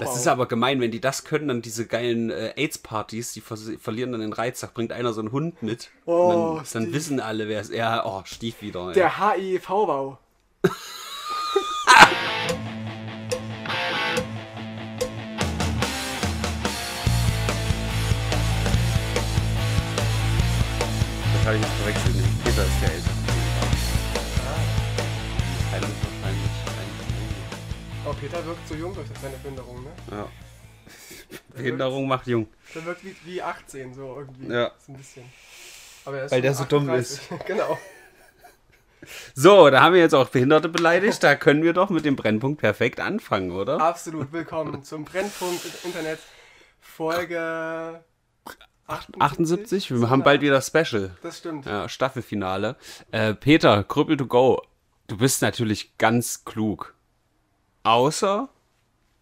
Das ist aber gemein, wenn die das können, dann diese geilen äh, AIDS-Partys, die vers- verlieren dann den Reiz. Da bringt einer so einen Hund mit. Oh, und dann, dann wissen alle, wer es ist. Ja, oh, Stief wieder. ey. Der HIV-Bau. Das habe ich jetzt verwechselt. Peter ist der Ältere. Peter wirkt so jung durch seine Behinderung, ne? Ja. Behinderung macht jung. Der wirkt wie, wie 18, so irgendwie. Ja. So ein bisschen. Aber er ist Weil der so dumm 38. genau. So, da haben wir jetzt auch Behinderte beleidigt. Da können wir doch mit dem Brennpunkt perfekt anfangen, oder? Absolut willkommen zum Brennpunkt Internet Folge 78. 78, wir haben bald wieder Special. Das stimmt. Ja, Staffelfinale. Äh, Peter, Krüppel to go. Du bist natürlich ganz klug. Außer,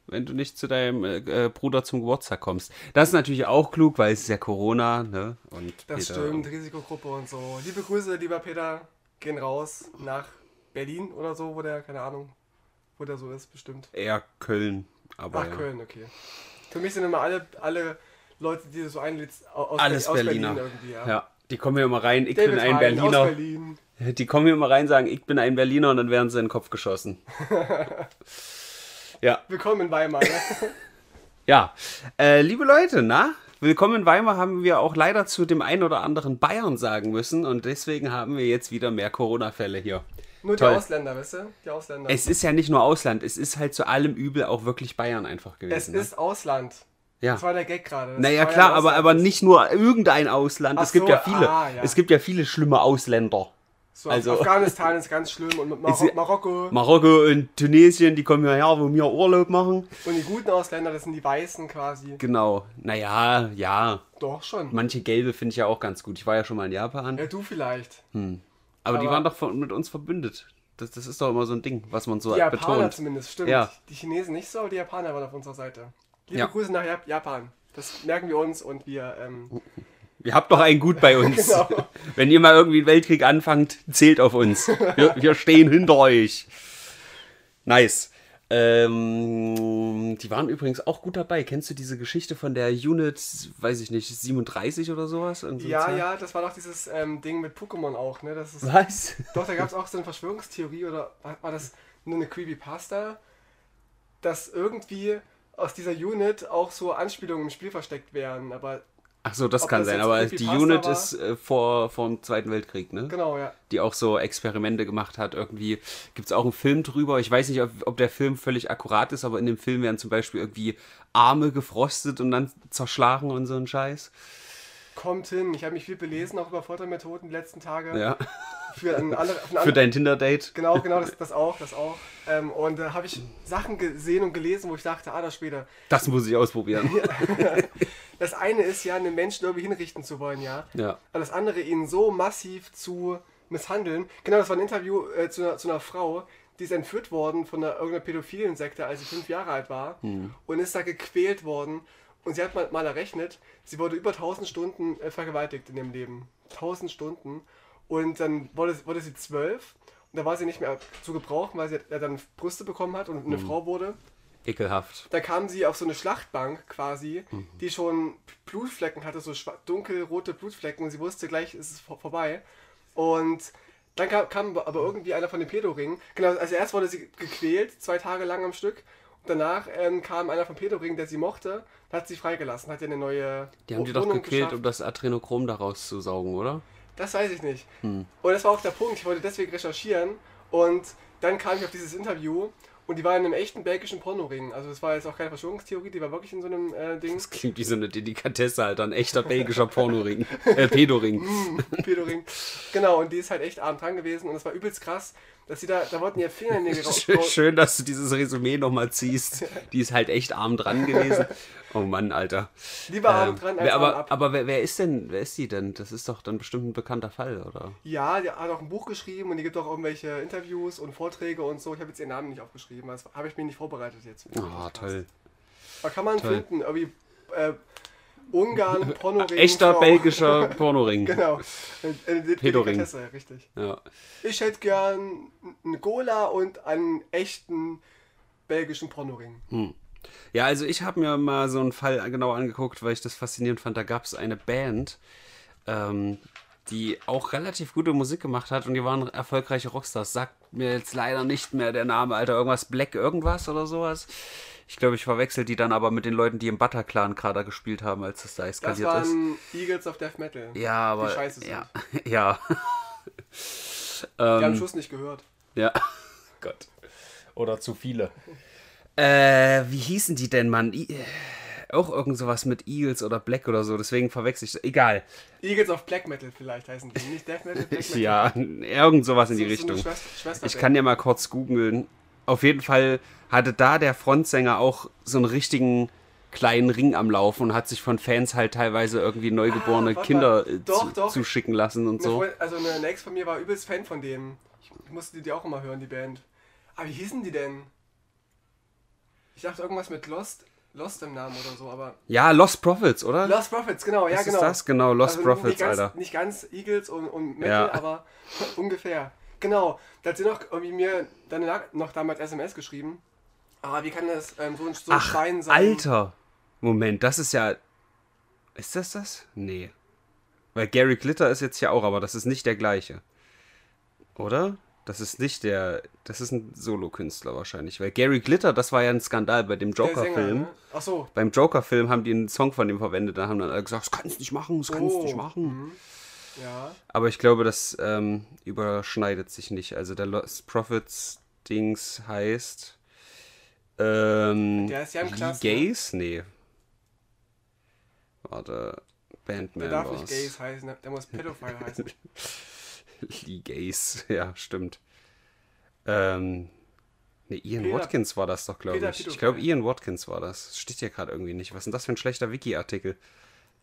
wenn du nicht zu deinem äh, äh, Bruder zum Geburtstag kommst. Das ist natürlich auch klug, weil es ist ja Corona, ne? Und Das Peter- stimmt, Risikogruppe und so. Liebe Grüße, lieber Peter, gehen raus nach Berlin oder so, wo der, keine Ahnung, wo der so ist, bestimmt. Eher Köln. Aber Ach, ja. Köln, okay. Für mich sind immer alle, alle Leute, die du so einlädst, au- aus, Alles aus Berliner. Berlin irgendwie, ja. Ja, die kommen hier immer rein. Ich David bin ein Hein Berliner. Aus Berlin. Die kommen hier immer rein, sagen, ich bin ein Berliner und dann werden sie in den Kopf geschossen. ja, Willkommen in Weimar. Ne? ja. Äh, liebe Leute, na? Willkommen in Weimar haben wir auch leider zu dem einen oder anderen Bayern sagen müssen und deswegen haben wir jetzt wieder mehr Corona-Fälle hier. Nur die Toll. Ausländer, weißt du? Die Ausländer. Es ist ja nicht nur Ausland, es ist halt zu allem Übel auch wirklich Bayern einfach gewesen. Es ne? ist Ausland. ja. Das war der Gag gerade. Naja, klar, aber, aber nicht nur irgendein Ausland. Ach es gibt so, ja viele. ah, ja. Es gibt ja viele schlimme Ausländer. So, also- Afghanistan ist ganz schlimm und Mar Ist- Marokko. Marokko und Tunesien, die kommen hierher, wo wir Urlaub machen. Und die guten Ausländer, das sind die Weißen quasi. Genau. Naja, ja. Doch schon. Manche gelbe finde ich ja auch ganz gut. Ich war ja schon mal in Japan. Ja, du vielleicht. aber, die aber- waren doch von, mit uns verbündet. Das, das ist doch immer so ein Ding, was man so Die Japaner betont. zumindest, stimmt. Ja. Die Chinesen nicht so, aber die Japaner waren auf unserer Seite. Liebe Ja. Grüße nach Jap Japan. Das merken wir uns und wir. Ähm, Ihr habt doch einen gut bei uns. Genau. Wenn ihr mal irgendwie einen Weltkrieg anfangt, zählt auf uns. Wir, wir stehen hinter euch. Nice. Ähm, die waren übrigens auch gut dabei. Kennst du diese Geschichte von der Unit, weiß ich nicht, 37 oder sowas? Irgend so eine ja, Zahl? ja, das war doch dieses ähm, Ding mit Pokémon auch, ne? Das ist, Was? doch, da gab es auch so eine Verschwörungstheorie oder war, war das nur eine Creepypasta, dass irgendwie aus dieser Unit auch so Anspielungen im Spiel versteckt wären. Aber Ach so, das Ob kann das sein, aber die Unit war? ist äh, vor, vor dem Zweiten Weltkrieg, ne? genau, ja. Die auch so Experimente gemacht hat. Irgendwie gibt es auch einen Film drüber. Ich weiß nicht, ob, ob der Film völlig akkurat ist, aber in dem Film werden zum Beispiel irgendwie Arme gefrostet und dann zerschlagen und so ein Scheiß. Kommt hin. Ich habe mich viel belesen, auch über Foltermethoden die letzten Tage. Ja. Für, ein andere, für, ein Für dein Tinder-Date. Genau, genau, das, das auch, das auch. Ähm, und da habe ich Sachen gesehen und gelesen, wo ich dachte, ah, das später. Das muss ich ausprobieren. Das eine ist ja, einen Menschen irgendwie hinrichten zu wollen, ja. Ja. Und das andere, ihn so massiv zu misshandeln. Genau, das war ein Interview äh, zu, einer, zu einer Frau, die ist entführt worden von einer, irgendeiner pädophilen Sekte, als sie fünf Jahre alt war. Und ist da gequält worden. Und sie hat mal, mal errechnet, sie wurde über 1000 Stunden äh, vergewaltigt in ihrem Leben. 1000 Stunden. Und dann wurde, wurde sie zwölf. Und da war sie nicht mehr zu gebrauchen, weil sie ja dann Brüste bekommen hat und eine Frau wurde. Ekelhaft. Da kam sie auf so eine Schlachtbank quasi, die schon Blutflecken hatte, so dunkelrote Blutflecken und sie wusste gleich, ist es vor vorbei. Und dann kam, kam aber irgendwie einer von den Pedoringen. Genau, also erst wurde sie gequält, zwei Tage lang am Stück. Danach ähm, kam einer vom Pedoring, der sie mochte, hat sie freigelassen, hat ihr eine neue Die haben die doch gequält, geschafft. um das Adrenochrom daraus zu saugen, oder? Das weiß ich nicht. Hm. Und das war auch der Punkt. Ich wollte deswegen recherchieren und dann kam ich auf dieses Interview und die war in einem echten belgischen Pornoring. Also das war jetzt auch keine Verschwörungstheorie, die war wirklich in so einem äh, Ding. Das klingt wie so eine Delikatesse, Alter. Ein echter belgischer Pornoring. Äh, Pedoring. Pedoring. Genau, und die ist halt echt arm dran gewesen und das war übelst krass, dass sie da, da wollten ihr Fingernägel raus. Schön, schön, dass du dieses Resümee nochmal ziehst. Die ist halt echt arm dran gewesen. Oh Mann, Alter. Lieber arm Ähm, dran als wer, arm aber ab. aber wer, wer ist denn, wer ist die denn? Das ist doch dann bestimmt ein bekannter Fall, oder? Ja, die hat auch ein Buch geschrieben und die gibt auch irgendwelche Interviews und Vorträge und so. Ich habe jetzt ihren Namen nicht aufgeschrieben, das habe ich mir nicht vorbereitet jetzt. Ah, toll. Aber kann man Toll. finden, irgendwie äh, Ungarn, Pornoring. Echter Frau. belgischer Pornoring. Genau. Pedoring. Richtig. Ja. Ich hätte gern eine Cola und einen echten belgischen Pornoring. Hm. Ja, also ich habe mir mal so einen Fall genau angeguckt, weil ich das faszinierend fand. Da gab es eine Band, ähm, die auch relativ gute Musik gemacht hat und die waren erfolgreiche Rockstars. Sagt mir jetzt leider nicht mehr der Name, Alter, irgendwas Black irgendwas oder sowas. Ich glaube, ich verwechsel die dann aber mit den Leuten, die im Bataclan gerade gespielt haben, als es da Das eskaliert ist. waren Eagles of Death Metal. Ja, aber. Die scheiße sind. ja, ja. Die haben ähm, Schuss nicht gehört. ja. Gott. Oder zu viele. Äh, wie hießen die denn, Mann? I auch irgend sowas mit Eagles oder Black oder so, deswegen verwechsel ich. Egal. Eagles of Black Metal vielleicht heißen die. Nicht Death Metal, Black Metal. Ja, irgend sowas in die So- so Richtung. Schwester- Schwester- Ich kann ja mal kurz googeln. Auf jeden Fall hatte da der Frontsänger auch so einen richtigen kleinen Ring am Laufen und hat sich von Fans halt teilweise irgendwie neugeborene Ah, Kinder äh, Doch, zu, doch. zuschicken lassen und so. Also eine, Ex von mir war übelst Fan von dem. Ich, musste die, auch immer hören, die Band. Aber wie hießen die denn? Ich dachte irgendwas mit Lost, Lost im Namen oder so, aber. Ja, Lost Profits, oder? Lost Prophets, genau, ja Was ist genau. das? Genau, Lost Also Prophets, nicht ganz, Alter. Nicht ganz Eagles und, und Metal, Ja. aber ungefähr. Genau, da hat sie noch irgendwie mir dann noch damals SMS geschrieben. Ah, wie kann das ähm, so ein, so ein Ach, Schwein sein? Alter. Moment, das ist ja. Ist das das? Nee. Weil Gary Glitter ist jetzt ja auch, aber das ist nicht der gleiche. Oder? Das ist nicht der. Das ist ein Solokünstler wahrscheinlich. Weil Gary Glitter, das war ja ein Skandal bei dem Joker-Film. ne? Ach so. Beim Joker-Film haben die einen Song von dem verwendet. Da haben dann alle gesagt, das kannst du nicht machen, das kannst du Oh, nicht machen. Ja. Aber ich glaube, das ähm, überschneidet sich nicht. Also der Lost Prophets Dings heißt. Ähm, Der ist ja im Lee Klass, ne? Gaze? Nee. Warte. Bandman Der darf war's. nicht Gays heißen, der- muss Pedophile heißen. Lee Gaze, ja, stimmt. Ähm. Ne, Ian Peter- Watkins war das doch, glaube Peter ich. Ich glaube, Ian Watkins war das. Steht hier gerade irgendwie nicht. Was ist denn das für ein schlechter Wiki-Artikel?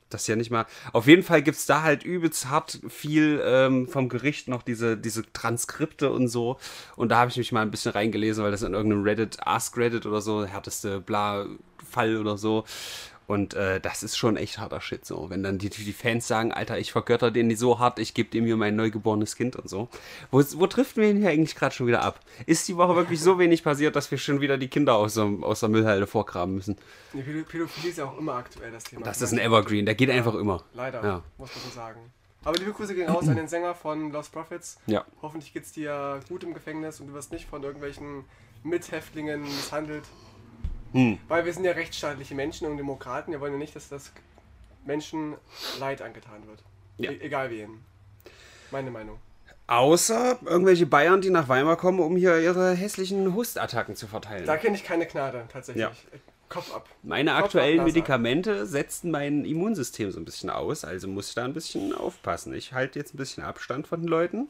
Das ist ja nicht mal. Auf jeden Fall gibt es da halt übelst hart viel ähm, vom Gericht noch diese, diese Transkripte und so. Und da habe ich mich mal ein bisschen reingelesen, weil das in irgendeinem Reddit, Ask Reddit oder so, härteste Bla-Fall oder so. Und äh, das ist schon echt harter Shit so. Wenn dann die, die Fans sagen, Alter, ich vergötter den so hart, ich gebe dem hier mein neugeborenes Kind und so. Wo, wo trifft wir ihn hier eigentlich gerade schon wieder ab? Ist die Woche wirklich so wenig passiert, dass wir schon wieder die Kinder aus, der- aus der Müllhalde vorgraben müssen? Die Pädo- Pädophilie ist ja auch immer aktuell, das Thema. Das ist ein Evergreen, der geht einfach immer. Leider, Ja. muss man so sagen. Aber liebe Grüße gehen raus an den Sänger von Lost Prophets. Ja. Hoffentlich geht's dir gut im Gefängnis und du wirst nicht von irgendwelchen Mithäftlingen misshandelt. Hm. Weil wir sind ja rechtsstaatliche Menschen und Demokraten. Wir wollen ja nicht, dass das Menschen Leid angetan wird. Ja. E egal wen. Meine Meinung. Außer irgendwelche Bayern, die nach Weimar kommen, um hier ihre hässlichen Hustattacken zu verteilen. Da kenne ich keine Gnade, tatsächlich. Ja. Kopf ab. Meine Kopf aktuellen ab. Medikamente setzten mein Immunsystem so ein bisschen aus, also muss ich da ein bisschen aufpassen. Ich halte jetzt ein bisschen Abstand von den Leuten.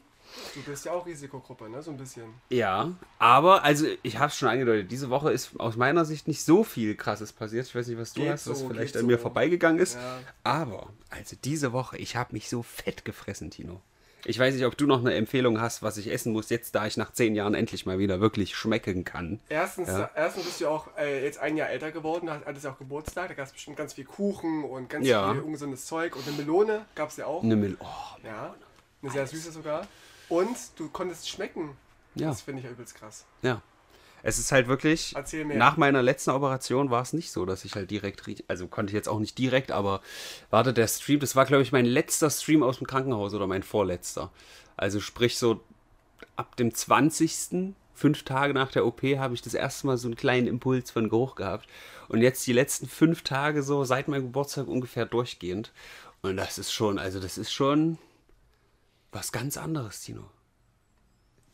Du bist ja auch Risikogruppe, ne? So ein bisschen. Ja, aber, also ich habe es schon angedeutet, diese Woche ist aus meiner Sicht nicht so viel Krasses passiert. Ich weiß nicht, was du Geht hast, was so, vielleicht geht an mir so. vorbeigegangen ist. Ja. Aber, also diese Woche, ich habe mich so fett gefressen, Tino. Ich weiß nicht, ob du noch eine Empfehlung hast, was ich essen muss, jetzt da ich nach zehn Jahren endlich mal wieder wirklich schmecken kann. Erstens, Ja. erstens bist du auch äh, jetzt ein Jahr älter geworden, hat- hattest ja auch Geburtstag, da gab es bestimmt ganz viel Kuchen und ganz Ja. viel ungesundes Zeug und eine Melone gab es ja auch. Eine Mil oh, Ja, eine sehr süße sogar. Und du konntest schmecken. Ja. Das finde ich übelst krass. Ja. Es ist halt wirklich, nach meiner letzten Operation war es nicht so, dass ich halt direkt, also konnte ich jetzt auch nicht direkt, aber warte, der Stream, das war glaube ich mein letzter Stream aus dem Krankenhaus oder mein vorletzter. Also sprich so ab dem 20. Fünf Tage nach der OP habe ich das erste Mal so einen kleinen Impuls von Geruch gehabt. Und jetzt die letzten fünf Tage so seit meinem Geburtstag ungefähr durchgehend. Und das ist schon, also das ist schon was ganz anderes, Tino.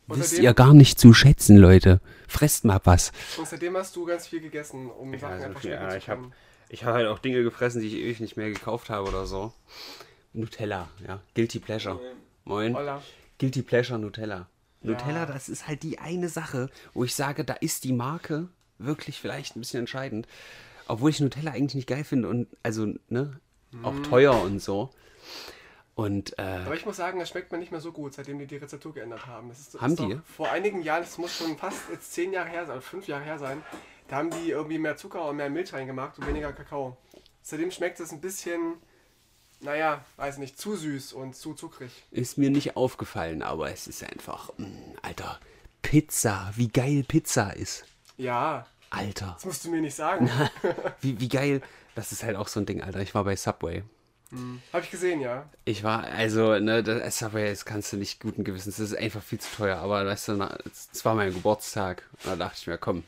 Wisst ihr gar nicht zu schätzen, Leute. Fresst mal was. Und seitdem hast du ganz viel gegessen, um Sachen also, einfach ja, schmecken ich zu habe ich hab halt auch Dinge gefressen, die ich ewig nicht mehr gekauft habe oder so. Nutella, ja. Guilty Pleasure. Moin. Holla. Guilty Pleasure Nutella. Ja. Nutella, das ist halt die eine Sache, wo ich sage, da ist die Marke wirklich vielleicht ein bisschen entscheidend. Obwohl ich Nutella eigentlich nicht geil finde und also, ne, auch Mhm. teuer und so. Und, äh, Aber ich muss sagen, das schmeckt mir nicht mehr so gut, seitdem die die Rezeptur geändert haben. Das ist, Haben ist die? Vor einigen Jahren, das muss schon fast jetzt zehn Jahre her sein, fünf Jahre her sein, da haben die irgendwie mehr Zucker und mehr Milch reingemacht und weniger Kakao. Seitdem schmeckt es ein bisschen, naja, weiß nicht, zu süß und zu zuckrig. ist mir nicht aufgefallen, aber es ist einfach, mh, Alter, Pizza, wie geil Pizza ist. Ja, Alter, Das musst du mir nicht sagen. wie, wie geil. Das ist halt auch so ein Ding, Alter. Ich war bei Subway. Habe ich gesehen, ja. Ich war, also, ne, das Subway, das kannst du nicht guten Gewissens. Das ist einfach viel zu teuer. Aber weißt du, es war mein Geburtstag. Und da dachte ich mir, komm,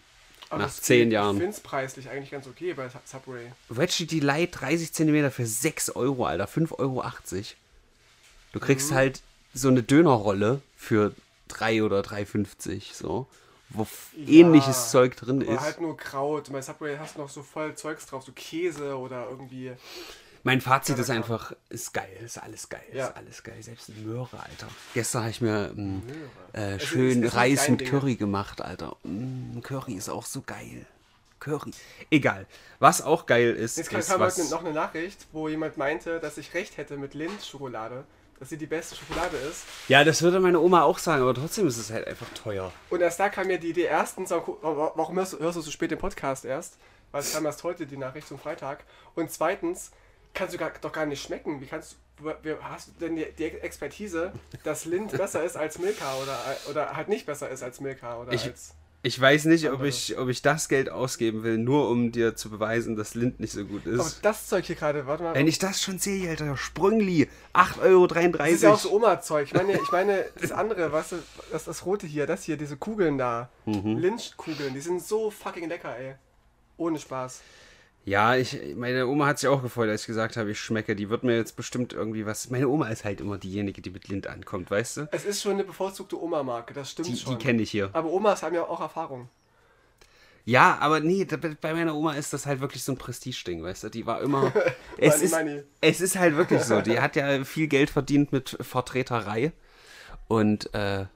Aber nach zehn Ich Jahren. finde es preislich eigentlich ganz okay bei Sub- Subway. Veggie Delight 30 cm für 6 Euro, Alter. 5,80 Euro. Du kriegst halt so eine Dönerrolle für 3 oder 3,50 so. Wo Ja, ähnliches Zeug drin Aber ist. halt nur Kraut. Bei Subway hast du noch so voll Zeugs drauf, so Käse oder irgendwie. Mein Fazit ist einfach, ist geil, ist alles geil, Ja. ist alles geil. Selbst eine Möhre, Alter. Gestern habe ich mir mm, äh, ist- schön ist nicht Reis mit Ding. Curry gemacht, Alter. Mm, Curry ist auch so geil. Curry. Egal. Was auch geil ist, Jetzt kam ist kam was... heute noch eine Nachricht, wo jemand meinte, dass ich recht hätte mit Lindt-Schokolade. Dass sie die beste Schokolade ist. Ja, das würde meine Oma auch sagen, aber trotzdem ist es halt einfach teuer. Und erst da kam mir die Idee, erstens, warum hörst du, hörst du so spät den Podcast erst? Weil es kam erst heute die Nachricht zum Freitag. Und zweitens, kannst du gar, doch gar nicht schmecken. Wie kannst du, hast du denn die, die Expertise, dass Lind besser ist als Milka oder, oder halt nicht besser ist als Milka oder Ich- als. Ich weiß nicht, ob ich, ob ich das Geld ausgeben will, nur um dir zu beweisen, dass Lind nicht so gut Aber ist. das Zeug hier gerade, warte mal. Wenn ich das schon sehe, Alter, Sprüngli, 8,33 Euro. Das ist ja auch so Oma-Zeug. Ich meine, ich meine, das andere, weißt du, das, das rote hier, das hier, diese Kugeln da. Mhm. Lynch-Kugeln, die sind so fucking lecker, ey. Ohne Spaß. Ja, ich, meine Oma hat sich auch gefreut, als ich gesagt habe, ich schmecke. Die wird mir jetzt bestimmt irgendwie was. Meine Oma ist halt immer diejenige, die mit Lind ankommt, weißt du? Es ist schon eine bevorzugte Oma-Marke, das stimmt Die, die schon. kenne ich hier. Aber Omas haben ja auch Erfahrung. Ja, aber nee, bei meiner Oma ist das halt wirklich so ein Prestigeding, weißt du? Die war immer. es, Money, ist, money. es ist halt wirklich so. Die hat ja viel Geld verdient mit Vertreterei. Und äh,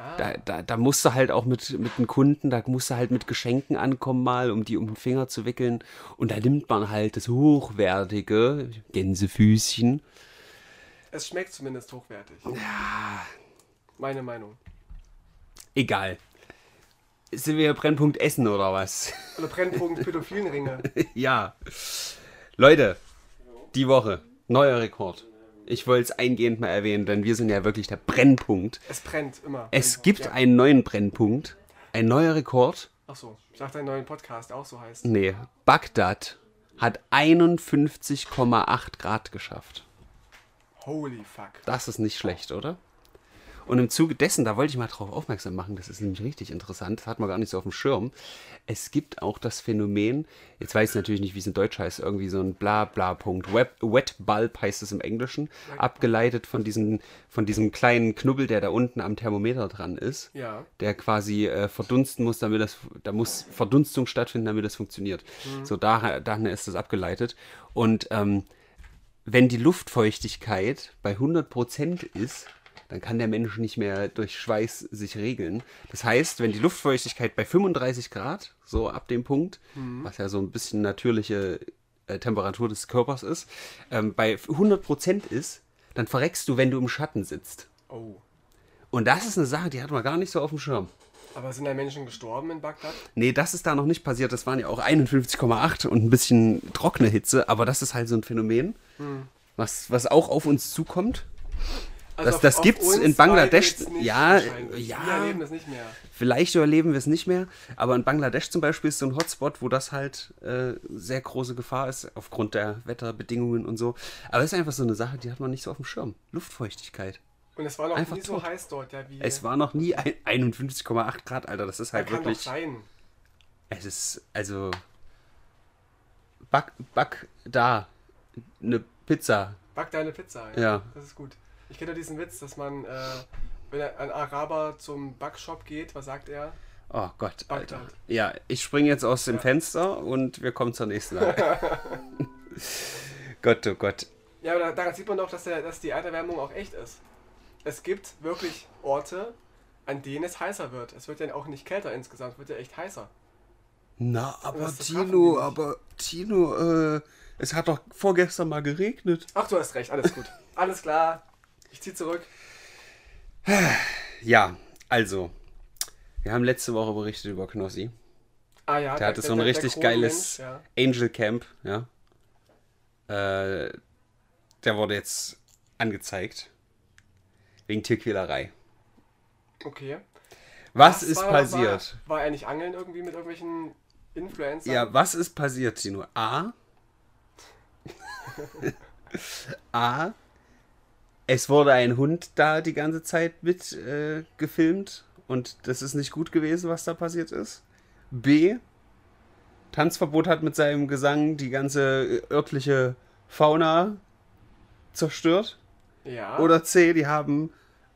Ah. da, da, da musst du halt auch mit, mit den Kunden, da musst du halt mit Geschenken ankommen, mal, um die um den Finger zu wickeln. Und da nimmt man halt das hochwertige Gänsefüßchen. Es schmeckt zumindest hochwertig. Ja. Meine Meinung. Egal. Sind wir Brennpunkt Essen oder was? Oder Brennpunkt Pädophilenringe. ja. Leute, die Woche, neuer Rekord. Ich wollte es eingehend mal erwähnen, denn wir sind ja wirklich der Brennpunkt. Es brennt immer. Es gibt ja. einen neuen Brennpunkt, ein neuer Rekord. Achso, ich dachte, einen neuen Podcast, auch so heißt. Nee, Bagdad hat 51,8 Grad geschafft. Holy fuck. Das ist nicht schlecht, oder? Und im Zuge dessen, da wollte ich mal drauf aufmerksam machen, das ist nämlich richtig interessant, das hat man gar nicht so auf dem Schirm. Es gibt auch das Phänomen, jetzt weiß ich natürlich nicht, wie es in Deutsch heißt, irgendwie so ein Bla-Bla-Punkt. Wet, Wet Bulb heißt es im Englischen, abgeleitet von diesem, von diesem kleinen Knubbel, der da unten am Thermometer dran ist. Ja. Der quasi äh, verdunsten muss, damit das, da muss Verdunstung stattfinden, damit das funktioniert. So, da, daher ist das abgeleitet. Und ähm, wenn die Luftfeuchtigkeit bei 100% ist, dann kann der Mensch nicht mehr durch Schweiß sich regeln. Das heißt, wenn die Luftfeuchtigkeit bei 35 Grad, so ab dem Punkt, was ja so ein bisschen natürliche äh, Temperatur des Körpers ist, ähm, bei 100% ist, dann verreckst du, wenn du im Schatten sitzt. Oh. Und das ist eine Sache, die hat man gar nicht so auf dem Schirm. Aber sind da Menschen gestorben in Bagdad? Nee, das ist da noch nicht passiert. Das waren ja auch 51,8 und ein bisschen trockene Hitze, aber das ist halt so ein Phänomen, was, was auch auf uns zukommt. Das- auf- das auf gibt's in Bangladesch- nicht ja, ja. Wir erleben das nicht mehr. Vielleicht überleben wir es nicht mehr, aber in Bangladesch zum Beispiel ist so ein Hotspot, wo das halt äh, sehr große Gefahr ist, aufgrund der Wetterbedingungen und so. Aber es ist einfach so eine Sache, die hat man nicht so auf dem Schirm. Luftfeuchtigkeit. Und es war noch Einfach nie so tot. heiß dort, ja, wie. Es war noch nie ein 51,8 Grad, Alter. Das ist halt kann doch wirklich. sein. Es ist, also. Back, back da. Eine Pizza. Back deine Pizza. Ja. Das ist gut. Ich kenne ja diesen Witz, dass man, äh, wenn ein Araber zum Backshop geht, was sagt er? Oh Gott, Alter. Bagdad. Ja, ich springe jetzt aus dem Fenster und wir kommen zur nächsten. Gott, oh Gott. Ja, aber da- daran sieht man doch, dass, der, dass die Erderwärmung auch echt ist. Es gibt wirklich Orte, an denen es heißer wird. Es wird ja auch nicht kälter insgesamt, es wird ja echt heißer. Na, aber Tino, aber Tino, äh, es hat doch vorgestern mal geregnet. Ach, du hast recht, alles gut. alles klar. Ich zieh zurück. Ja, also. Wir haben letzte Woche berichtet über Knossi. Ah ja, Der hatte so ein richtig geiles Ja. Angel Camp, ja. Äh, der wurde jetzt angezeigt. Wegen Tierquälerei. Okay. Was, ist war- passiert? War, war er nicht angeln irgendwie mit irgendwelchen Influencer. Ja, was ist passiert, Tino? A. A. Es wurde ein Hund da die ganze Zeit mit äh, gefilmt und das ist nicht gut gewesen, was da passiert ist. B. Tanzverbot hat mit seinem Gesang die ganze örtliche Fauna zerstört. Ja. Oder C. Die haben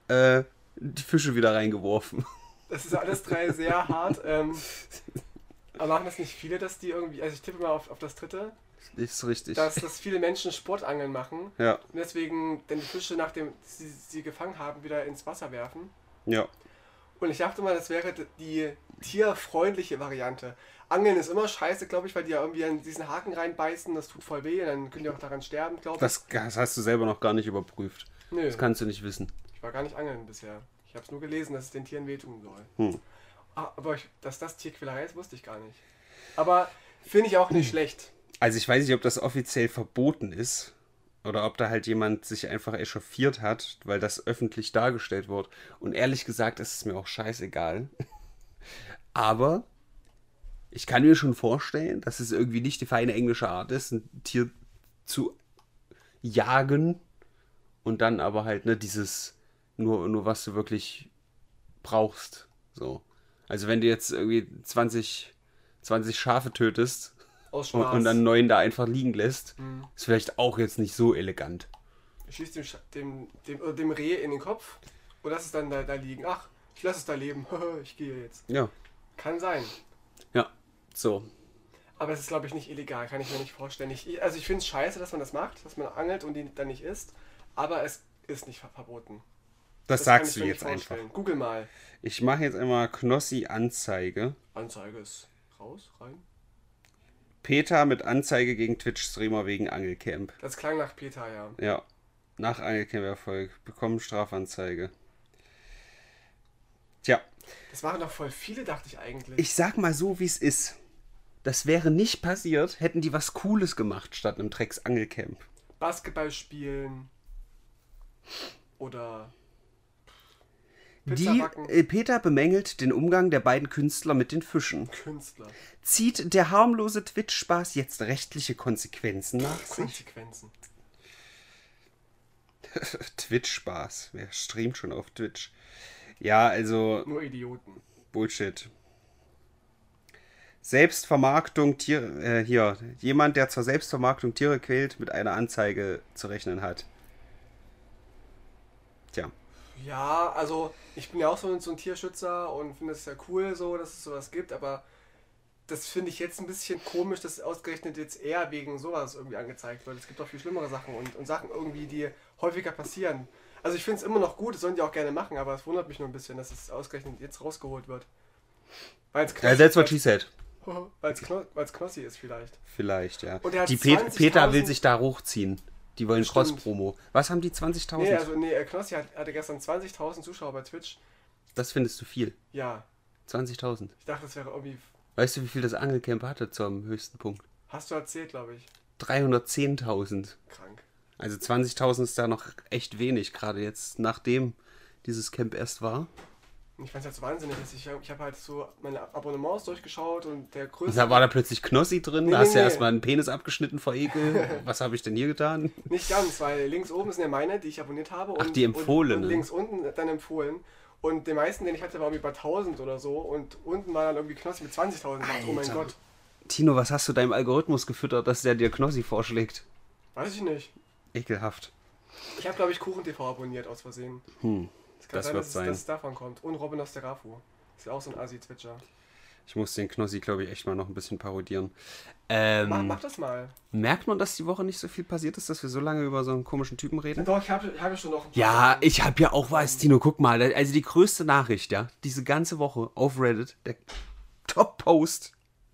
äh, die Fische wieder reingeworfen. Das ist alles drei sehr hart. Ähm, aber machen das nicht viele, dass die irgendwie. Also ich tippe mal auf, auf das dritte, Ist richtig. dass, dass viele Menschen Sportangeln machen ja, und deswegen dann die Fische, nachdem sie sie gefangen haben, wieder ins Wasser werfen. ja. Und ich dachte mal, das wäre die tierfreundliche Variante. Angeln ist immer scheiße, glaube ich, weil die ja irgendwie an diesen Haken reinbeißen, das tut voll weh, und dann können die auch daran sterben, glaube ich. Das, das hast du selber noch gar nicht überprüft. Nö, Das kannst du nicht wissen. ich war gar nicht angeln bisher. Ich habe es nur gelesen, dass es den Tieren wehtun soll. Hm. Ah, aber ich, dass das Tierquälerei ist, wusste ich gar nicht. Aber finde ich auch nicht schlecht. Also ich weiß nicht, ob das offiziell verboten ist oder ob da halt jemand sich einfach echauffiert hat, weil das öffentlich dargestellt wird. Und ehrlich gesagt ist es mir auch scheißegal. Aber ich kann mir schon vorstellen, dass es irgendwie nicht die feine englische Art ist, ein Tier zu jagen und dann aber halt ne dieses nur nur was du wirklich brauchst. So. Also wenn du jetzt irgendwie 20 20 Schafe tötest Aus und, Spaß. und dann neun da einfach liegen lässt, Mhm. ist vielleicht auch jetzt nicht so elegant. Ich schieße dem, dem, dem, dem Reh in den Kopf und lass es dann da, da liegen. Ach, ich lasse es da leben. ich gehe jetzt. Ja. Kann sein. Ja. So. Aber es ist, glaube ich, nicht illegal. Kann ich mir nicht vorstellen. Ich, also ich finde es scheiße, dass man das macht, dass man angelt und die dann nicht isst. Aber es ist nicht ver verboten. Das, Das sagst du jetzt einfach. Google mal. Ich mache jetzt einmal Knossi Anzeige. Anzeige ist raus, rein. Peter mit Anzeige gegen Twitch-Streamer wegen Angelcamp. Das klang nach Peter, ja. Ja. Nach Angelcamp-Erfolg. Bekommen Strafanzeige. Tja. Das waren doch voll viele, dachte ich eigentlich. Ich sag mal so, wie es ist. Das wäre nicht passiert, hätten die was Cooles gemacht statt einem Drecks Angelcamp. Basketball spielen. Oder. Die, äh, Peter bemängelt den Umgang der beiden Künstler mit den Fischen. Künstler. Zieht der harmlose Twitch-Spaß jetzt rechtliche Konsequenzen nach sich? Konsequenzen. Twitch-Spaß. Wer streamt schon auf Twitch? Ja, also Nur Idioten. Bullshit. Selbstvermarktung Tiere. Äh, hier. Jemand, der zur Selbstvermarktung Tiere quält, mit einer Anzeige zu rechnen hat. Ja, also ich bin ja auch so, ein- so ein Tierschützer und finde es ja cool so, dass es sowas gibt, aber das finde ich jetzt ein bisschen komisch, dass ausgerechnet jetzt eher wegen sowas irgendwie angezeigt wird. Es gibt auch viel schlimmere Sachen und, und Sachen irgendwie, die häufiger passieren. Also ich finde es immer noch gut, das sollen die auch gerne machen, aber es wundert mich nur ein bisschen, dass es ausgerechnet jetzt rausgeholt wird. Weil es Ja, that's what she said. Kno weil's Knossi ist vielleicht. Vielleicht, ja. Und er hat Die Pet 20.000 Peter will sich da hochziehen. Die wollen. Cross-Promo. Was haben die 20.000? Nee, also nee, äh, Knossi hat, hatte gestern 20.000 Zuschauer bei Twitch. das findest du viel. Ja, 20.000. ich dachte, das wäre irgendwie... Weißt du, wie viel das Angelcamp hatte zum höchsten Punkt? Hast du erzählt, glaube ich. 310.000. Krank. Also 20.000 ist da noch echt wenig, gerade jetzt, nachdem dieses Camp erst war. Ich fand es jetzt wahnsinnig. dass Ich, ich habe halt so meine Abonnements durchgeschaut und der größte. Da war da plötzlich Knossi drin, Nee, da hast nee, du ja nee. erstmal einen Penis abgeschnitten vor Ekel. Was habe ich denn hier getan? Nicht ganz, weil links oben sind ja meine, die ich abonniert habe. Und, Ach, die empfohlenen. Und, und links unten dann empfohlen. Und den meisten, den ich hatte, war irgendwie bei 1000 oder so. Und unten war dann irgendwie Knossi mit 20.000. Ich dachte, Oh mein. Gott. Tino, was hast du deinem Algorithmus gefüttert, dass der dir Knossi vorschlägt? Weiß ich nicht. Ekelhaft. Ich habe, glaube ich, KuchenTV abonniert aus Versehen. Hm. Es kann Das sein, wird dass, sein. Es, dass es davon kommt. Und Robin aus der Rafu. Ist ja auch so ein Asi-Twitcher. Ich muss den Knossi, glaube ich, echt mal noch ein bisschen parodieren. Mach, Ähm, mach das mal. merkt man, dass die Woche nicht so viel passiert ist, dass wir so lange über so einen komischen Typen reden? Doch, ich habe hab schon noch ein paar Ja, ich habe ja auch was, Tino, guck mal. Also die größte Nachricht, ja, diese ganze Woche auf Reddit, der Top-Post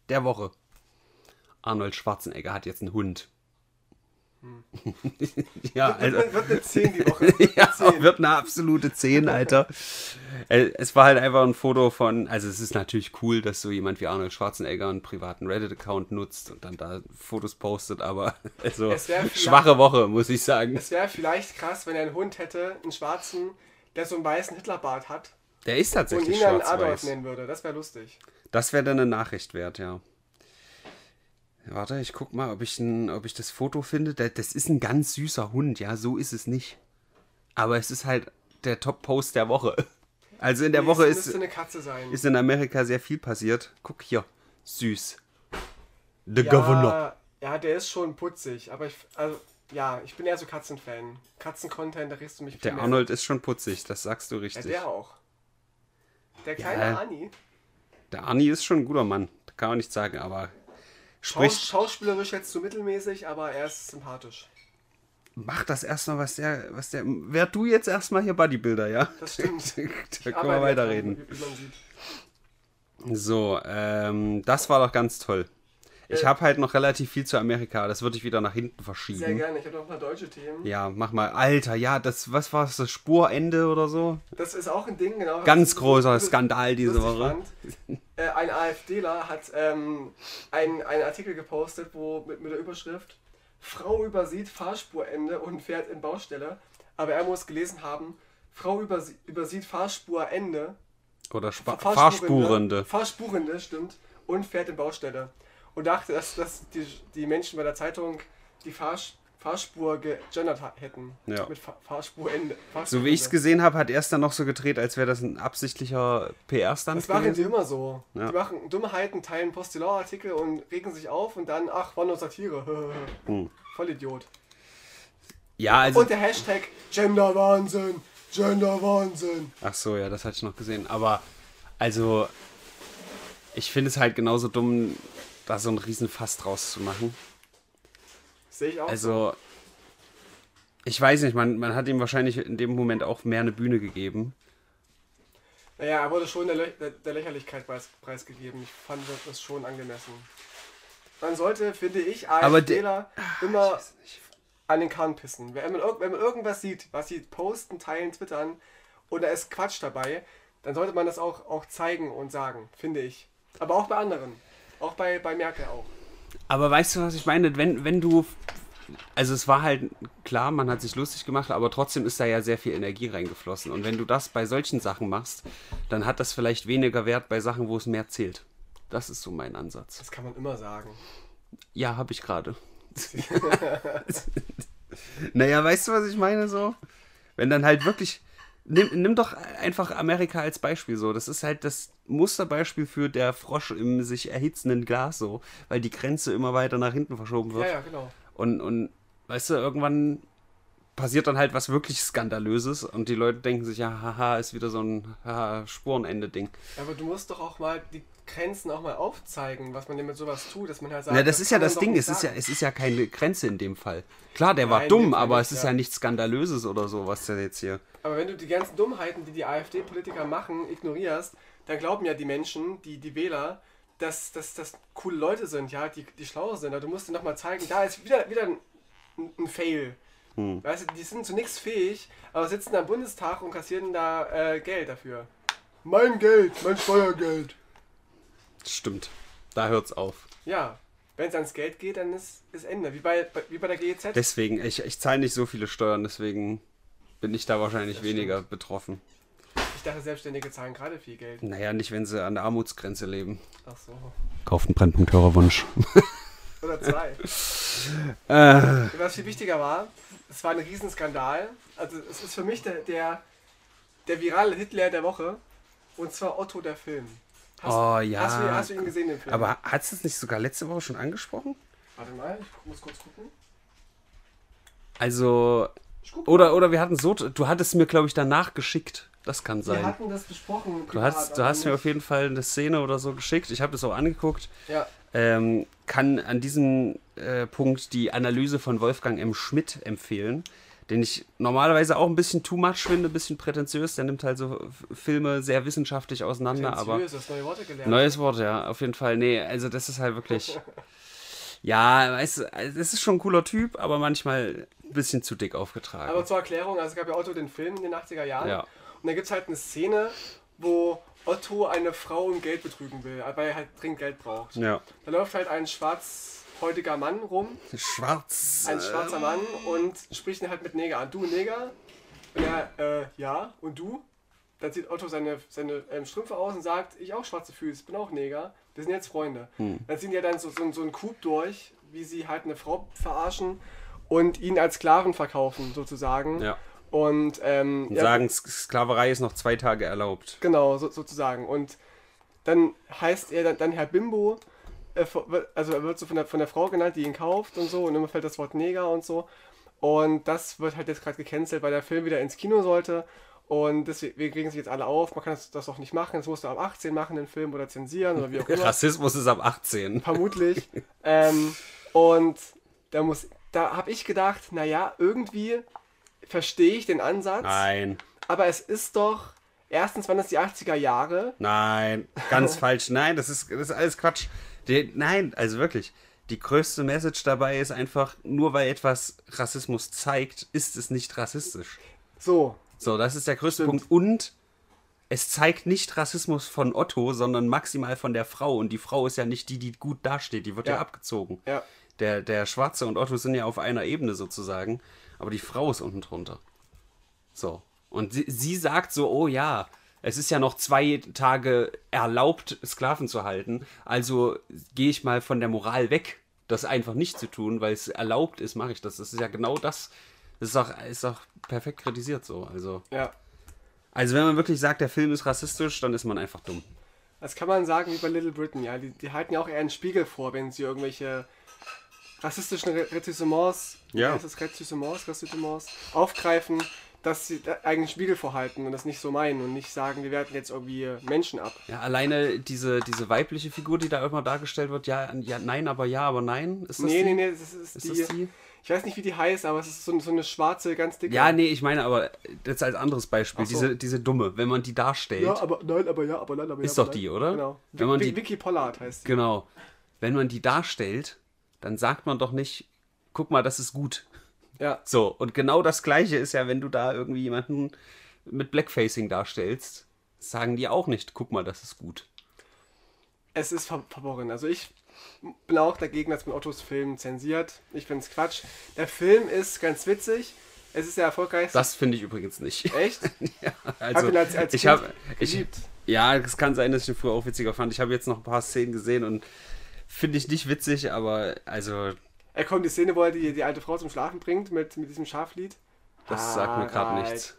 der Woche. Arnold Schwarzenegger hat jetzt einen Hund. ja, also, Wird, wird eine 10 die Woche. Wird ja, eine 10. wird eine absolute 10, Alter. Äh, es war halt einfach ein Foto von, also es ist natürlich cool, dass so jemand wie Arnold Schwarzenegger einen privaten Reddit-Account nutzt und dann da Fotos postet, aber also schwache Woche, muss ich sagen. Es wäre vielleicht krass, wenn er einen Hund hätte, einen schwarzen, der so einen weißen Hitlerbart hat Der ist und tatsächlich ihn dann Adolf nennen würde. Das wäre lustig. Das wäre dann eine Nachricht wert, ja. Warte, ich guck mal, ob ich, ein, ob ich das Foto finde. Da- Das ist ein ganz süßer Hund, ja, so ist es nicht. Aber es ist halt der Top-Post der Woche. Also in der Woche es ist, müsste eine Katze sein. ist in Amerika sehr viel passiert. Guck hier, süß. The ja, Governor. Ja, der ist schon putzig, aber ich, also, ja, ich bin eher so Katzenfan. Katzen-Content, da riechst du mich Der mehr. Arnold ist schon putzig, das sagst du Ja, richtig. der auch. Der kleine Ja. Ani. Der Arnie ist schon ein guter Mann, da kann man nicht sagen, aber Spricht, schauspielerisch jetzt so mittelmäßig, aber er ist sympathisch. mach das erstmal, was der, was der, wer du jetzt erstmal hier Bodybuilder, ja? Das stimmt. da können wir weiterreden. So, ähm, das war doch ganz toll. Ich habe halt noch relativ viel zu Amerika, das würde ich wieder nach hinten Sehr verschieben. gerne. Ich habe noch ein paar deutsche Themen. Ja, mach mal. Alter, ja, das, was war das, das Spurende oder so? Das ist auch ein Ding, genau. Ganz großer Skandal diese Woche. Äh, ein AfDler hat ähm, ein- einen Artikel gepostet, wo mit, mit der Überschrift Frau übersieht Fahrspurende und fährt in Baustelle. Aber er muss gelesen haben, Frau übersie übersieht Fahrspurende. Oder Fahrspurende. Fahrspurende. Fahrspurende, stimmt. Und fährt in Baustelle. Und dachte, dass, dass die, die Menschen bei der Zeitung die Fahrsch Fahrspur gegendert hätten. Ja. Mit Fa Fahrspurende. So wie ich es gesehen habe, hat er es dann noch so gedreht, als wäre das ein absichtlicher PR-Stand Das machen sie gewesen. immer so. Ja. Die machen Dummheiten, teilen Postillon-Artikel und regen sich auf und dann, ach, war nur Satire. Hm. Voll Idiot. Ja, also. Und der Hashtag Gender-Wahnsinn, Gender-Wahnsinn. Ach so, ja, das hatte ich noch gesehen. Aber, also, ich finde es halt genauso dumm, da so einen Riesenfass draus zu machen. Sehe ich auch. so. Also, ich weiß nicht, man, man hat ihm wahrscheinlich in dem Moment auch mehr eine Bühne gegeben. Naja, er wurde schon der, Lö der, der Lächerlichkeit preis, preisgegeben. Ich fand das schon angemessen. Man sollte, finde ich, de- AfDler immer an den Kahn pissen. Wenn man, wenn man irgendwas sieht, was sie posten, teilen, twittern und da ist Quatsch dabei, dann sollte man das auch, auch zeigen und sagen, finde ich. Aber auch bei anderen. Auch bei, bei Merkel auch. Aber weißt du, was ich meine? Wenn, wenn du. Also es war halt klar, man hat sich lustig gemacht, aber trotzdem ist da ja sehr viel Energie reingeflossen. Und wenn du das bei solchen Sachen machst, dann hat das vielleicht weniger Wert bei Sachen, wo es mehr zählt. Das ist so mein Ansatz. Das kann man immer sagen. Ja, habe ich gerade. naja, weißt du, was ich meine so? Wenn dann halt wirklich. Nimm, nimm doch einfach Amerika als Beispiel so. Das ist halt das Musterbeispiel für der Frosch im sich erhitzenden Glas so, weil die Grenze immer weiter nach hinten verschoben wird. Ja, ja, genau. Und, und weißt du, irgendwann passiert dann halt was wirklich Skandalöses und die Leute denken sich, ja, haha, ist wieder so ein haha, Spurenende-Ding. Aber du musst doch auch mal die Grenzen auch mal aufzeigen, was man denn mit sowas tut, dass man halt sagt, Na, das, ist ja das Ding, es ist ja, es ist ja keine Grenze in dem Fall. Klar, der war Nein, in dumm, aber nicht, es ist ja. ja nichts Skandalöses oder so, was der jetzt hier. Aber wenn du die ganzen Dummheiten, die die AfD-Politiker machen, ignorierst, dann glauben ja die Menschen, die, die Wähler, dass das dass coole Leute sind, ja, die, die schlau sind. Aber du musst dir nochmal zeigen, da ist wieder, wieder ein, ein Fail. Hm. Weißt du, die sind zu nichts fähig, aber sitzen da im Bundestag und kassieren da äh, Geld dafür. Mein Geld, mein Steuergeld. Stimmt. Da hört's auf. Ja, wenn es ans Geld geht, dann ist, ist Ende. Wie bei, wie bei der GEZ. Deswegen, ich, ich zahle nicht so viele Steuern, deswegen bin ich da wahrscheinlich weniger betroffen. Ich dachte, Selbstständige zahlen gerade viel Geld. Naja, nicht, wenn sie an der Armutsgrenze leben. Ach so. Kauft einen Brennpunkt Hörerwunsch. Oder zwei. äh, Was viel wichtiger war, es war ein Riesenskandal. Also es ist für mich der, der, der virale Hitler der Woche. Und zwar Otto der Film. Hast, Oh, ja. Hast du, hast du ihn gesehen, den Film? aber hat es nicht sogar letzte Woche schon angesprochen? Warte mal, ich muss kurz gucken. Also, oder, oder wir hatten so, du hattest mir, glaube ich, danach geschickt. Das kann Wir sein. hatten das besprochen. Du hast, du hast mir auf jeden Fall eine Szene oder so geschickt. Ich habe das auch angeguckt. Ja, Ähm, kann an diesem äh, Punkt die Analyse von Wolfgang M. Schmidt empfehlen, den ich normalerweise auch ein bisschen too much finde, ein bisschen prätentiös. Der nimmt halt so Filme sehr wissenschaftlich auseinander, aber neue Worte gelernt. neues Wort, ja, auf jeden Fall. Nee, also das ist halt wirklich. Ja, du, also das ist schon ein cooler Typ, aber manchmal ein bisschen zu dick aufgetragen. Aber zur Erklärung, also es gab ja Otto den Film in den 80er Jahren. Ja. Und da gibt es halt eine Szene, wo Otto eine Frau um Geld betrügen will, weil er halt dringend Geld braucht. ja. Da läuft halt ein schwarzhäutiger Mann rum, Schwarz. ein schwarzer ähm, Mann und spricht ihn halt mit Neger an. Du Neger? Und er, äh, ja. Und du? dann zieht Otto seine, seine ähm, Strümpfe aus und sagt, ich auch schwarze Füße, bin auch Neger, wir sind jetzt Freunde. Dann ziehen die ja dann so, so, so einen Coup durch, wie sie halt eine Frau verarschen und ihn als Sklaven verkaufen, sozusagen. Ja. Und, ähm, Und sagen, Sklaverei ist noch zwei Tage erlaubt. Genau, so, sozusagen. Und dann heißt er dann, dann Herr Bimbo, äh, also er wird so von der, von der Frau genannt, die ihn kauft und so, und immer fällt das Wort Neger und so. Und das wird halt jetzt gerade gecancelt, weil der Film wieder ins Kino sollte. Und deswegen regen sich jetzt alle auf, man kann das, das auch nicht machen, das musst du ab 18 machen, den Film oder zensieren oder wie auch immer. Rassismus ist ab 18. Vermutlich. ähm, und da muss, da habe ich gedacht, naja, irgendwie verstehe ich den Ansatz, Nein, aber es ist doch, erstens waren das die 80er Jahre, nein, ganz falsch. Nein, das ist, das ist alles Quatsch. Die, nein, also wirklich. Die größte Message dabei ist einfach, nur weil etwas Rassismus zeigt, ist es nicht rassistisch. so, So, das ist der größte Stimmt. Punkt. Und es zeigt nicht Rassismus von Otto, sondern maximal von der Frau. Und die Frau ist ja nicht die, die gut dasteht. Die wird ja, Ja. abgezogen. ja. Der, der Schwarze und Otto sind ja auf einer Ebene sozusagen. Aber die Frau ist unten drunter. So. Und sie, sie sagt so, oh ja, es ist ja noch zwei Tage erlaubt, Sklaven zu halten. Also gehe ich mal von der Moral weg, das einfach nicht zu tun, weil es erlaubt ist, mache ich das. Das ist ja genau das. Das ist auch, ist auch perfekt kritisiert so. Also, Ja. also wenn man wirklich sagt, der Film ist rassistisch, dann ist man einfach dumm. Das kann man sagen wie bei Little Britain, ja. Die, die halten ja auch eher einen Spiegel vor, wenn sie irgendwelche rassistischen Re- Retissements, Ja. Retissements, Retissements, aufgreifen, dass sie eigenen Spiegel vorhalten und das nicht so meinen und nicht sagen, wir werten jetzt irgendwie Menschen ab. Ja, alleine diese, diese weibliche Figur, die da immer dargestellt wird, ja, ja, nein, aber ja, aber nein. Ist das Nee, die? nee, nee, das ist, Ist die, das die? Ich weiß nicht, wie die heißt, aber es ist so, so eine schwarze, ganz dicke. Ja, nee, ich meine aber jetzt als anderes Beispiel, so. diese, diese Dumme, wenn man die darstellt, Ja, aber nein, aber ja, aber nein, aber ja. Ist aber doch nein. die, oder? Genau. Wenn man die- Vicky Pollard heißt die. genau, wenn man die darstellt, dann sagt man doch nicht, guck mal, das ist gut. Ja. So, und genau das Gleiche ist ja, wenn du da irgendwie jemanden mit Blackfacing darstellst, sagen die auch nicht, guck mal, das ist gut. Es ist ver verworren. Also ich bin auch dagegen, dass man Ottos Film zensiert. Ich finde es Quatsch. Der Film ist ganz witzig. Es ist der erfolgreichste. Das finde ich übrigens nicht. Echt? ja, Hab also, ihn als, als ich habe, ich, ja, es kann sein, dass ich ihn früher auch witziger fand. Ich habe jetzt noch ein paar Szenen gesehen und finde ich nicht witzig, aber also Er kommt die Szene, wo er die, die alte Frau zum Schlafen bringt mit, mit diesem Schaflied. das sagt mir gerade nichts.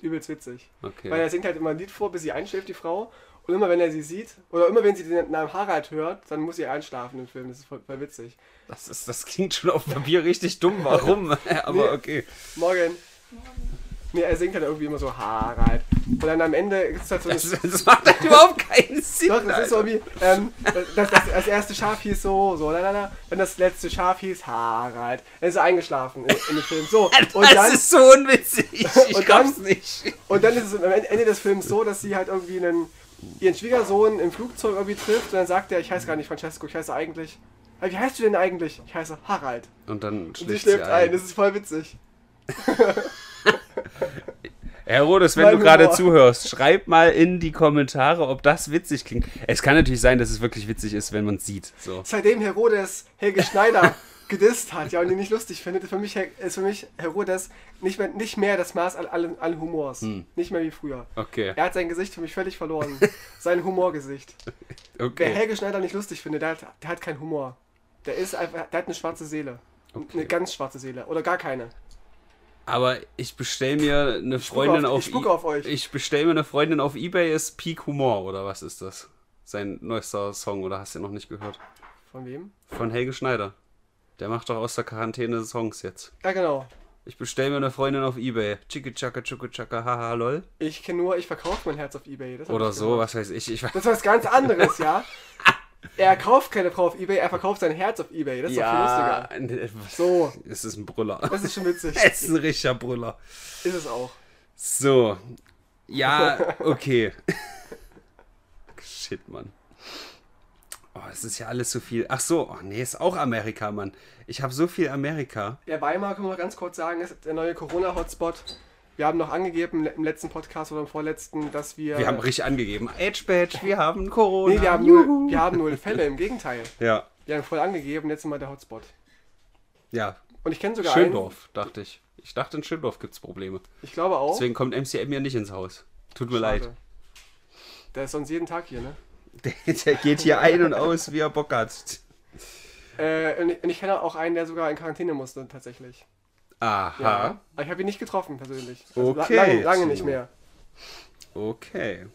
Übelst witzig. Okay. Weil er singt halt immer ein Lied vor, bis sie einschläft, die Frau. Und immer wenn er sie sieht, oder immer wenn sie den Namen Harald hört, dann muss sie einschlafen im Film. Das ist voll, voll witzig. Das, ist, das klingt schon auf Papier richtig dumm. Warum? aber Nee. okay. Morgen. Nee, er singt halt irgendwie immer so Harald. Und dann am Ende ist halt so Das, das macht halt überhaupt keinen Sinn. Doch, das ist so wie, ähm, das, das, das erste Schaf hieß so, so, la, la, la. Dann das letzte Schaf hieß Harald. Dann ist er eingeschlafen in, in dem Film. So, das und dann, ist so unwitzig. Ich Und glaub's dann- nicht. und dann ist es am Ende des Films so, dass sie halt irgendwie einen, ihren Schwiegersohn im Flugzeug irgendwie trifft und dann sagt er, ich heiße gar nicht Francesco, ich heiße eigentlich, "Ah, wie heißt du denn eigentlich? Ich heiße Harald. Und dann Und sie schläft sie schläft ein. ein. das ist voll witzig. Herr Rodes, wenn Mein du gerade zuhörst, schreib mal in die Kommentare, ob das witzig klingt. Es kann natürlich sein, dass es wirklich witzig ist, wenn man es sieht. So. Seitdem Herodes Helge Schneider gedisst hat, ja, und ihn nicht lustig findet, für mich, ist für mich Herodes nicht mehr, nicht mehr das Maß all- allen, allen Humors. Hm. Nicht mehr wie früher. Okay. Er hat sein Gesicht für mich völlig verloren. sein Humorgesicht. Wer Okay. Helge Schneider nicht lustig findet, der hat, der hat keinen Humor. Der ist einfach, der hat eine schwarze Seele. Okay. Eine ganz schwarze Seele. Oder gar keine. Aber ich bestell mir eine Freundin auf- auf, ich spuck I- auf euch. Ich bestell mir eine Freundin auf Ebay ist Peak Humor oder was ist das? Sein neuester Song oder hast du ihn noch nicht gehört? Von wem? Von Helge Schneider. Der macht doch aus der Quarantäne Songs jetzt. Ja, genau. Ich bestell mir eine Freundin auf Ebay. Chicka chaka chuka chaka haha lol. Ich kenne nur, ich verkaufe mein Herz auf Ebay. Oder so, was weiß ich. ich weiß- Das ist was ganz anderes, ja? Er kauft keine Frau auf Ebay, er verkauft sein Herz auf Ebay. Das ist doch viel ja, lustiger. ne, So, es ist ein Brüller. das ist schon witzig. Es ist ein richtiger Brüller. Ist es auch. So. Ja, okay. Shit, Mann. Oh, es ist ja alles so viel. Ach so, oh nee, ist auch Amerika, Mann. Ich habe so viel Amerika. Ja, Weimar, können wir noch ganz kurz sagen, ist der neue Corona-Hotspot. Wir haben noch angegeben im letzten Podcast oder im vorletzten, dass wir. Wir haben richtig angegeben. Edge Badge, wir haben Corona. Nee, wir haben, Juhu. null, wir haben null Fälle, im Gegenteil. Ja, Wir haben voll angegeben, jetzt sind wir der Hotspot. ja. Und ich kenne sogar Schöndorf, dachte ich. Ich dachte, in Schöndorf gibt es Probleme. einen, ich glaube auch. Deswegen kommt MCM ja nicht ins Haus. Tut mir Schade. leid. Der ist sonst jeden Tag hier, ne? Der, der geht hier ein und aus, wie er Bock hat. Äh, und ich, und ich kenne auch einen, der sogar in Quarantäne musste, tatsächlich. Aha. Ja. Aber ich habe ihn nicht getroffen, persönlich. Also Okay. Lange, lange nicht mehr. Okay.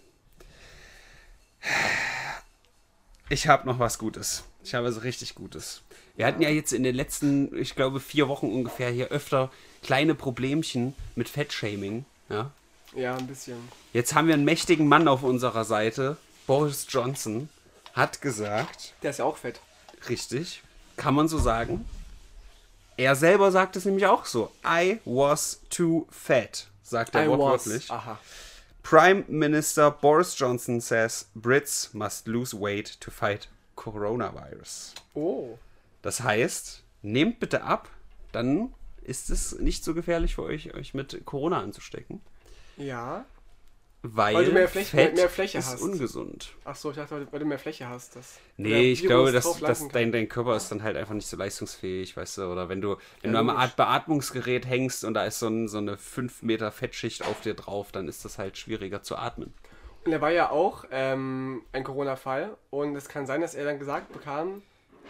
Ich habe noch was Gutes. Ich habe was richtig Gutes. Wir hatten ja jetzt in den letzten, ich glaube, vier Wochen ungefähr hier öfter kleine Problemchen mit Fettshaming. Ja. Ja, ein bisschen. Jetzt haben wir einen mächtigen Mann auf unserer Seite. Boris Johnson hat gesagt, Der ist ja auch fett. richtig, kann man so sagen. Er selber sagt es nämlich auch so. I was too fat, sagt er I was. wortwörtlich. Aha. Prime Minister Boris Johnson says Brits must lose weight to fight coronavirus. Oh. Das heißt, nehmt bitte ab, dann ist es nicht so gefährlich für euch, euch mit Corona anzustecken. Ja. Weil, Weil du mehr Fläche- Fett mehr Fläche ist hast. ungesund. Ach so, ich dachte, weil- du mehr Fläche hast. Das der Nee, ich glaube, dass, dass dein, dein Körper ist dann halt einfach nicht so leistungsfähig, weißt du, oder wenn du, wenn Ja, du am. Art Beatmungsgerät hängst und da ist so, ein, so eine 5 Meter Fettschicht auf dir drauf, dann ist das halt schwieriger zu atmen. Und er war ja auch ähm, ein Corona-Fall. Und es kann sein, dass er dann gesagt bekam,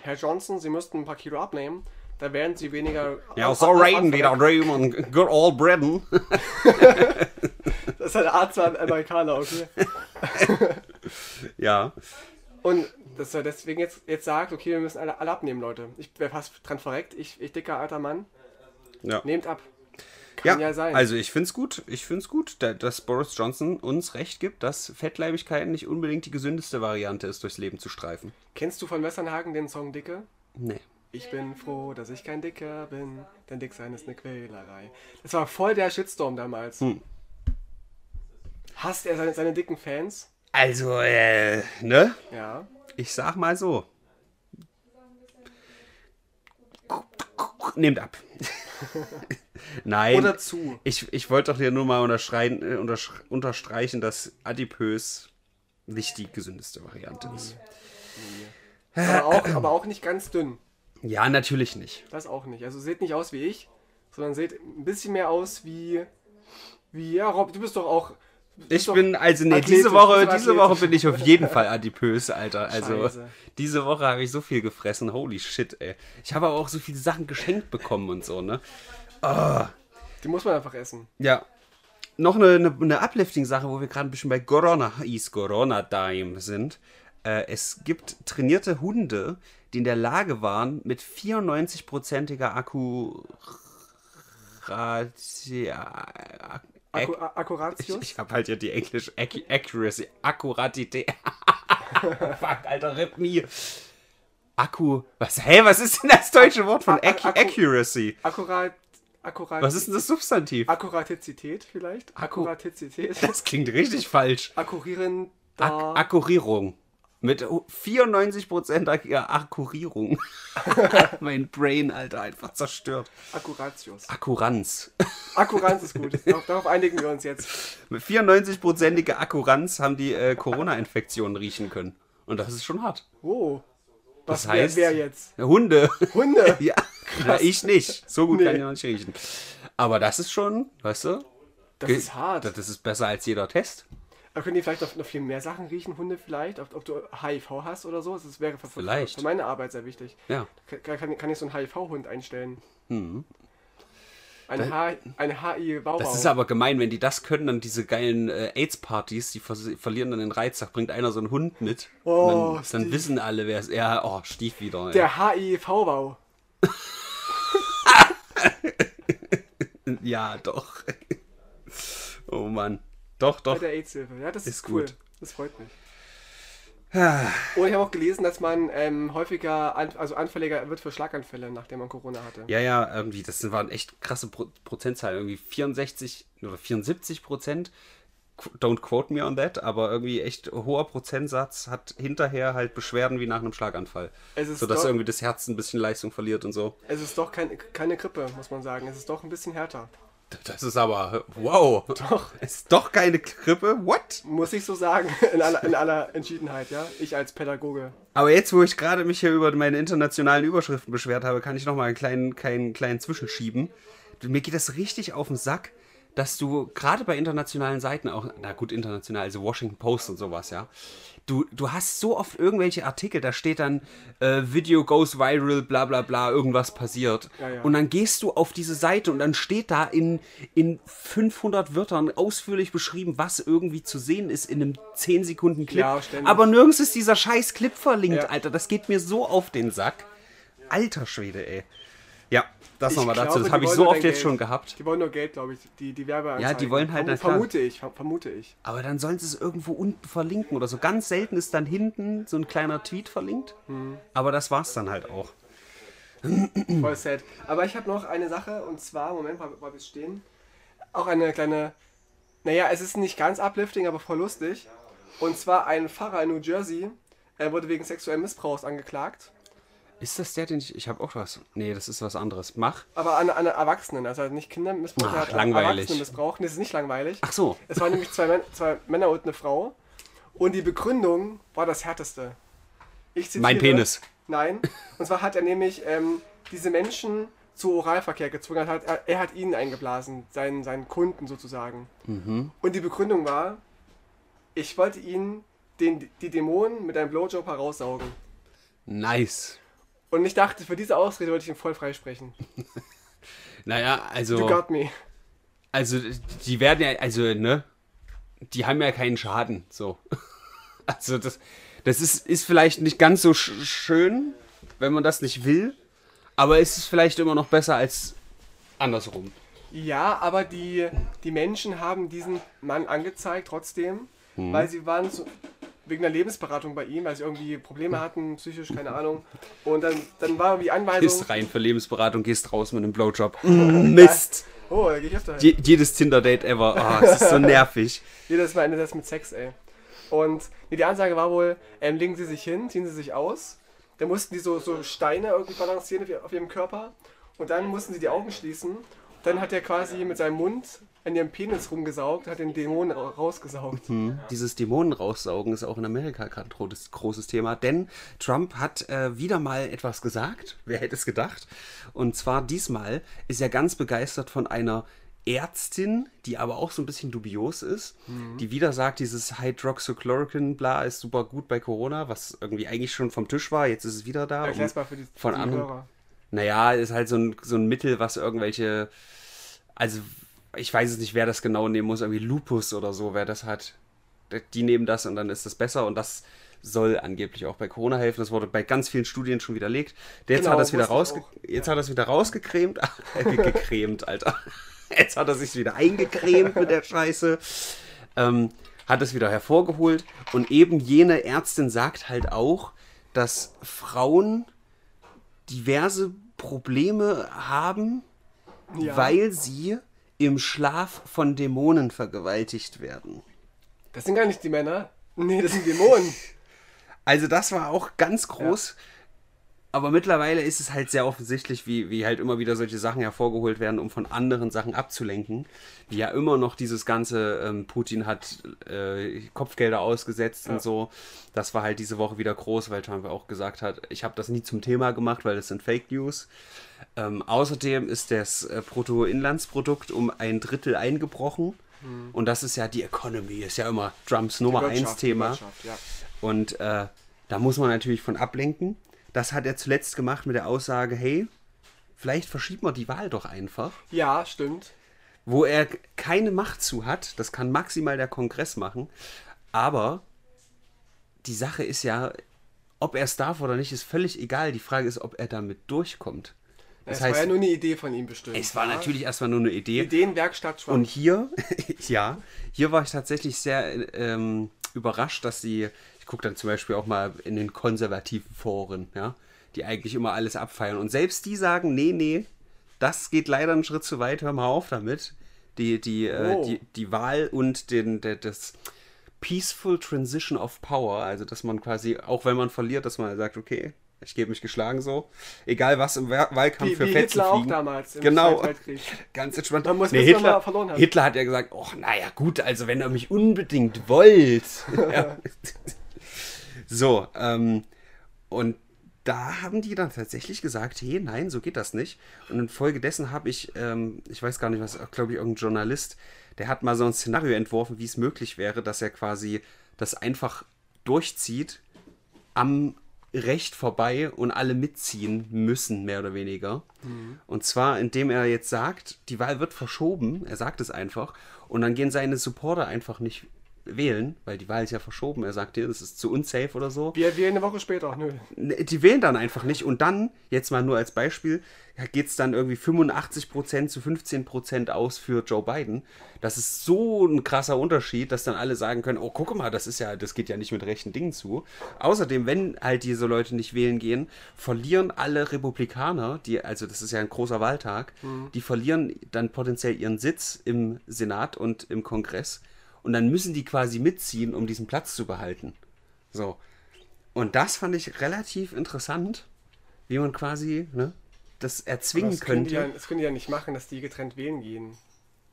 Herr Johnson, Sie müssten ein paar Kilo abnehmen. Da werden Sie weniger... Ja, so reden die da drüben und good old Britain. Das ist ein Arzt, war ein Amerikaner, okay. ja. Und dass er deswegen jetzt, jetzt sagt, okay, wir müssen alle, alle abnehmen, Leute. Ich wäre fast dran verreckt. Ich, ich dicker alter Mann. Ja. Nehmt ab. Ja, Kann ja, sein. also ich finde es gut, ich finde es gut, da- dass Boris Johnson uns recht gibt, dass Fettleibigkeit nicht unbedingt die gesündeste Variante ist, durchs Leben zu streifen. Kennst du von Westernhagen den Song Dicke? Nee. Ich bin froh, dass ich kein Dicker bin, denn dick sein ist eine Quälerei. Das war voll der Shitstorm damals. Hm. Hasst er seine, seine dicken Fans? Also, äh, ne? Ja. Ich sag mal so. Nehmt ab. Nein. Oder zu. Ich, ich wollte doch hier nur mal äh, unterstreichen, dass adipös nicht die gesündeste Variante ist. Aber auch, aber auch nicht ganz dünn. Ja, natürlich nicht. Das auch nicht. Also seht nicht aus wie ich, sondern seht ein bisschen mehr aus wie. Wie, ja, Rob, du bist doch auch. Ich bin, also nee, athletisch, diese Woche, diese Woche bin ich auf jeden Fall adipös, Alter. Also, Scheiße. diese Woche habe ich so viel gefressen. Holy shit, ey. Ich habe aber auch so viele Sachen geschenkt bekommen und so, ne? Die muss man einfach essen. Ja. Noch eine, eine, eine Uplifting-Sache, wo wir gerade ein bisschen bei Corona, is Corona Time sind. Äh, es gibt trainierte Hunde, die in der Lage waren, mit 94-prozentiger Akku. Akku Akkuratius? Ich, ich habe halt ja die Englisch Ac Accuracy, Akkuratität. Fuck, Alter, rip me. Akku. Was? Hä, was ist denn das deutsche Wort von Ac Akku- Accuracy? Akkurat. Akkurat. Was ist denn das Substantiv? Akkuratizität vielleicht? Akku- Akkuratizität. Das klingt richtig falsch. Akkurieren. Ak. Akkurierung. Mit 94%iger Akkurierung. mein Brain, Alter, einfach zerstört. Akkuratius. Akkuranz. Akkuranz ist gut. Darauf, einigen wir uns jetzt. Mit 94%iger Akkuranz haben die äh, Corona-Infektionen riechen können. Und das ist schon hart. Oh. Was Das heißt- wer, wer jetzt? Hunde. Hunde. ja. Na, ich nicht. So gut Nee. kann ich noch nicht riechen. Aber das ist schon, weißt du? Das ge- ist hart. Das ist besser als jeder Test. Aber können die vielleicht noch, noch viel mehr Sachen riechen, Hunde vielleicht? Ob, ob du HIV hast oder so? Das wäre für, Vielleicht. für meine Arbeit sehr wichtig. Ja. Kann, kann, kann ich so einen HIV-Hund einstellen? Mhm. Ein, H, ein HIV-Bauer. Das ist aber gemein, wenn die das können, dann diese geilen äh, AIDS-Partys, die vers verlieren dann den Reiz. Da bringt einer so einen Hund mit. Oh, und dann, dann wissen alle, wer es ist. Ja, oh, Stief wieder. ey. Der HIV-Bau. Ja, doch. oh Mann. Doch, Bei doch. der AIDS-Hilfe. Ja, das ist, Ist cool. gut. Das freut mich. Und ich habe auch gelesen, dass man ähm, häufiger, an, also anfälliger wird für Schlaganfälle, nachdem man Corona hatte. Ja, ja, irgendwie, das waren echt krasse Pro Prozentzahlen. Irgendwie 64 oder 74 Prozent. Don't quote me on that, aber irgendwie echt hoher Prozentsatz hat hinterher halt Beschwerden wie nach einem Schlaganfall. Es ist Sodass doch- irgendwie das Herz ein bisschen Leistung verliert und so. Es ist doch kein, keine Grippe, muss man sagen. Es ist doch ein bisschen härter. Das ist aber, wow. Doch. Ist doch keine Krippe, what? Muss ich so sagen, in aller, in aller Entschiedenheit, ja? Ich als Pädagoge. Aber jetzt, wo ich gerade mich hier über meine internationalen Überschriften beschwert habe, kann ich noch mal einen kleinen, kleinen, kleinen Zwischenschieben. Mir geht das richtig auf den Sack, dass du gerade bei internationalen Seiten auch, na gut, international, also Washington Post und sowas, ja, du, du hast so oft irgendwelche Artikel, da steht dann, äh, Video goes viral, bla bla bla, irgendwas passiert. Ja, ja. Und dann gehst du auf diese Seite und dann steht da in, in 500 Wörtern ausführlich beschrieben, was irgendwie zu sehen ist in einem 10 Sekunden Clip. Ja. Aber nirgends ist dieser scheiß Clip verlinkt. Alter. Das geht mir so auf den Sack. Alter Schwede, ey. Ja, das nochmal dazu. Das habe ich so oft jetzt Geld. schon gehabt. Die wollen nur Geld, glaube ich, die, die Werbeanzeigen. Ja, die wollen halt, Verm. Vermute ich, verm- vermute ich. Aber dann sollen sie es irgendwo unten verlinken oder so. Ganz selten ist dann hinten so ein kleiner Tweet verlinkt. Mhm. Aber das war's dann halt auch. Voll sad. Aber ich habe noch eine Sache und zwar, Moment, mal, mal bis stehen. Auch eine kleine, naja, es ist nicht ganz uplifting, aber voll lustig. Und zwar ein Pfarrer in New Jersey er wurde wegen sexuellen Missbrauchs angeklagt. Ist das der, den ich. Ich habe auch was. Nee, das ist was anderes. Mach. Aber an, an Erwachsenen, also nicht Kinder missbraucht, Ach, langweilig. Erwachsene missbraucht. Nee, das ist nicht langweilig. Ach so. Es waren nämlich zwei, Män zwei Männer und eine Frau. Und die Begründung war das härteste. Ich zitiere, Mein Penis. Nein. Und zwar hat er nämlich ähm, diese Menschen zu Oralverkehr gezwungen. Er hat, er, er hat ihnen eingeblasen, seinen, seinen Kunden sozusagen. Mhm. Und die Begründung war, ich wollte ihnen den, die Dämonen mit einem Blowjob heraussaugen. Nice. Und ich dachte, für diese Ausrede wollte ich ihn voll freisprechen. Naja, also. You got me. Also, die werden ja. Also, ne? Die haben ja keinen Schaden. So. Also, das, das ist, ist vielleicht nicht ganz so sch schön, wenn man das nicht will. Aber es ist vielleicht immer noch besser als andersrum. Ja, aber die, die Menschen haben diesen Mann angezeigt trotzdem, Mhm. weil sie waren so, wegen der Lebensberatung bei ihm, weil sie irgendwie Probleme hatten, psychisch, keine Ahnung. Und dann, dann war die Anweisung. Gehst rein für Lebensberatung, gehst raus mit einem Blowjob. Mm, Mist. Oh, da geh ich öfter hin. Je, jedes Tinder-Date ever. Ah, es ist so nervig. Jedes Mal endet das mit Sex, ey. Und nee, die Ansage war wohl, ähm, legen Sie sich hin, ziehen Sie sich aus. Dann mussten die so, so Steine irgendwie balancieren auf ihrem Körper. Und dann mussten sie die Augen schließen. Dann hat er quasi mit seinem Mund an ihrem Penis rumgesaugt, hat den Dämonen ra- rausgesaugt. Dieses Dämonen raussaugen ist auch in Amerika gerade ein großes, Thema, denn Trump hat äh, wieder mal etwas gesagt. Wer hätte es gedacht? Und zwar diesmal ist er ganz begeistert von einer Ärztin, die aber auch so ein bisschen dubios ist, die wieder sagt, dieses Hydroxychloroquine, bla, ist super gut bei Corona, was irgendwie eigentlich schon vom Tisch war, jetzt ist es wieder da. Um mal für die, von die anderen- Hörer. Naja, ist halt so ein, so ein Mittel, was irgendwelche. Also, ich weiß es nicht, wer das genau nehmen muss. Irgendwie Lupus oder so, wer das hat. Die nehmen das und dann ist das besser und das soll angeblich auch bei Corona helfen. Das wurde bei ganz vielen Studien schon widerlegt. Jetzt Genau, hat er es wieder rausge jetzt hat er es wieder rausgecremt. Äh, Gecremt, Alter. Jetzt hat er sich wieder eingecremt mit der Scheiße. Ähm, hat es wieder hervorgeholt. Und eben jene Ärztin sagt halt auch, dass Frauen diverse Probleme haben, Ja. weil sie im Schlaf von Dämonen vergewaltigt werden. Das sind gar nicht die Männer. Nee, das sind Dämonen. Also das war auch ganz groß. Aber mittlerweile ist es halt sehr offensichtlich, wie, wie halt immer wieder solche Sachen hervorgeholt werden, um von anderen Sachen abzulenken. Wie ja immer noch dieses ganze, ähm, Putin hat äh, Kopfgelder ausgesetzt Ja. und so. Das war halt diese Woche wieder groß, weil Trump auch gesagt hat, ich habe das nie zum Thema gemacht, weil das sind Fake News. Ähm, außerdem ist das äh, Bruttoinlandsprodukt um ein Drittel eingebrochen. Und das ist ja die Economy, ist ja immer Trumps Nummer eins Wirtschaft, Thema. Wirtschaft, ja. Und äh, da muss man natürlich von ablenken. Das hat er zuletzt gemacht mit der Aussage, hey, vielleicht verschiebt man die Wahl doch einfach. ja, stimmt. Wo er keine Macht zu hat, das kann maximal der Kongress machen. Aber die Sache ist ja, ob er es darf oder nicht, ist völlig egal. Die Frage ist, ob er damit durchkommt. Das Es war heißt, ja nur eine Idee von ihm bestimmt. es war ja? natürlich erstmal nur eine Idee. Ideenwerkstatt Trump. Und hier, ja, hier war ich tatsächlich sehr ähm, überrascht, dass sie, ich gucke dann zum Beispiel auch mal in den konservativen Foren, ja, die eigentlich immer alles abfeiern. Und selbst die sagen, nee, nee, das geht leider einen Schritt zu weit, hör mal auf damit. Die, die, äh, Oh. die, die Wahl und den, der, das Peaceful Transition of Power, also dass man quasi, auch wenn man verliert, dass man sagt, okay, ich gebe mich geschlagen so, egal was im Wa- Wahlkampf wie für wie Fetzen Hitler auch fliegen. damals im Genau. Weltkrieg. Ganz entspannt. Man muss nee, Hitler, verloren hat. Hitler hat ja gesagt, oh, naja, gut, also wenn ihr mich unbedingt wollt. ja. So, ähm, und da haben die dann tatsächlich gesagt, hey, nein, so geht das nicht. Und infolgedessen habe ich, ähm, ich weiß gar nicht was, glaube ich, irgendein Journalist, der hat mal so ein Szenario entworfen, wie es möglich wäre, dass er quasi das einfach durchzieht am Recht vorbei und alle mitziehen müssen, mehr oder weniger. Mhm. Und zwar, indem er jetzt sagt, die Wahl wird verschoben, er sagt es einfach, und dann gehen seine Supporter einfach nicht wählen, weil die Wahl ist ja verschoben. Er sagt dir, das ist zu unsafe oder so. Wir wählen eine Woche später, nö. Ne, die wählen dann einfach nicht. Und dann, jetzt mal nur als Beispiel, geht es dann irgendwie 85% zu 15% aus für Joe Biden. Das ist so ein krasser Unterschied, dass dann alle sagen können, oh, guck mal, das ist ja, das geht ja nicht mit rechten Dingen zu. Außerdem, wenn halt diese Leute nicht wählen gehen, verlieren alle Republikaner, die, also das ist ja ein großer Wahltag, mhm. die verlieren dann potenziell ihren Sitz im Senat und im Kongress und dann müssen die quasi mitziehen, um diesen Platz zu behalten. So. Und das fand ich relativ interessant, wie man quasi ne, das erzwingen das könnte. Ja, das können die ja nicht machen, dass die getrennt wählen gehen.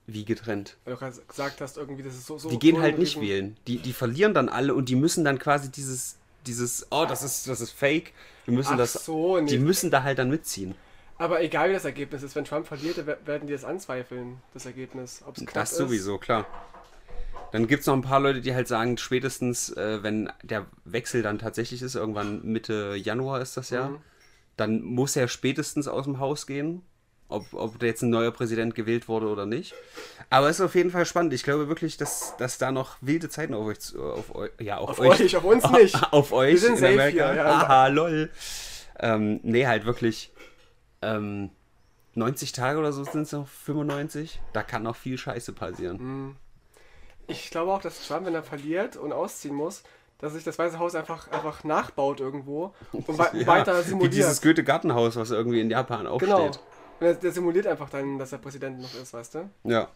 Wie getrennt? Weil du gerade gesagt hast, irgendwie, das ist so. so die gehen halt nicht wählen. Die, die verlieren dann alle und die müssen dann quasi dieses, dieses, oh, das ist, das ist fake. Wir müssen Ach das. So, nee. Die müssen da halt dann mitziehen. Aber egal wie das Ergebnis ist, wenn Trump verliert, werden die das anzweifeln, das Ergebnis. Ob's das sowieso, klar. Dann gibt es noch ein paar Leute, die halt sagen, spätestens, äh, wenn der Wechsel dann tatsächlich ist, irgendwann Mitte Januar ist das ja, mhm. dann muss er spätestens aus dem Haus gehen. Ob, ob jetzt ein neuer Präsident gewählt wurde oder nicht. Aber es ist auf jeden Fall spannend. Ich glaube wirklich, dass, dass da noch wilde Zeiten auf euch, auf, ja, auf, auf euch, euch, auf uns nicht. auf euch Wir sind in safe Amerika. Hier, ja. Aha, lol. Ähm, nee, halt wirklich ähm, 90 Tage oder so sind es noch, 95. Da kann noch viel Scheiße passieren. Mhm ich glaube auch, dass Trump, wenn er verliert und ausziehen muss, dass sich das Weiße Haus einfach, einfach nachbaut irgendwo und ja, weiter simuliert. Wie dieses Goethe-Gartenhaus, was irgendwie in Japan aufsteht. Genau. Der, der, simuliert einfach dann, dass er Präsident noch ist, weißt du? Ja.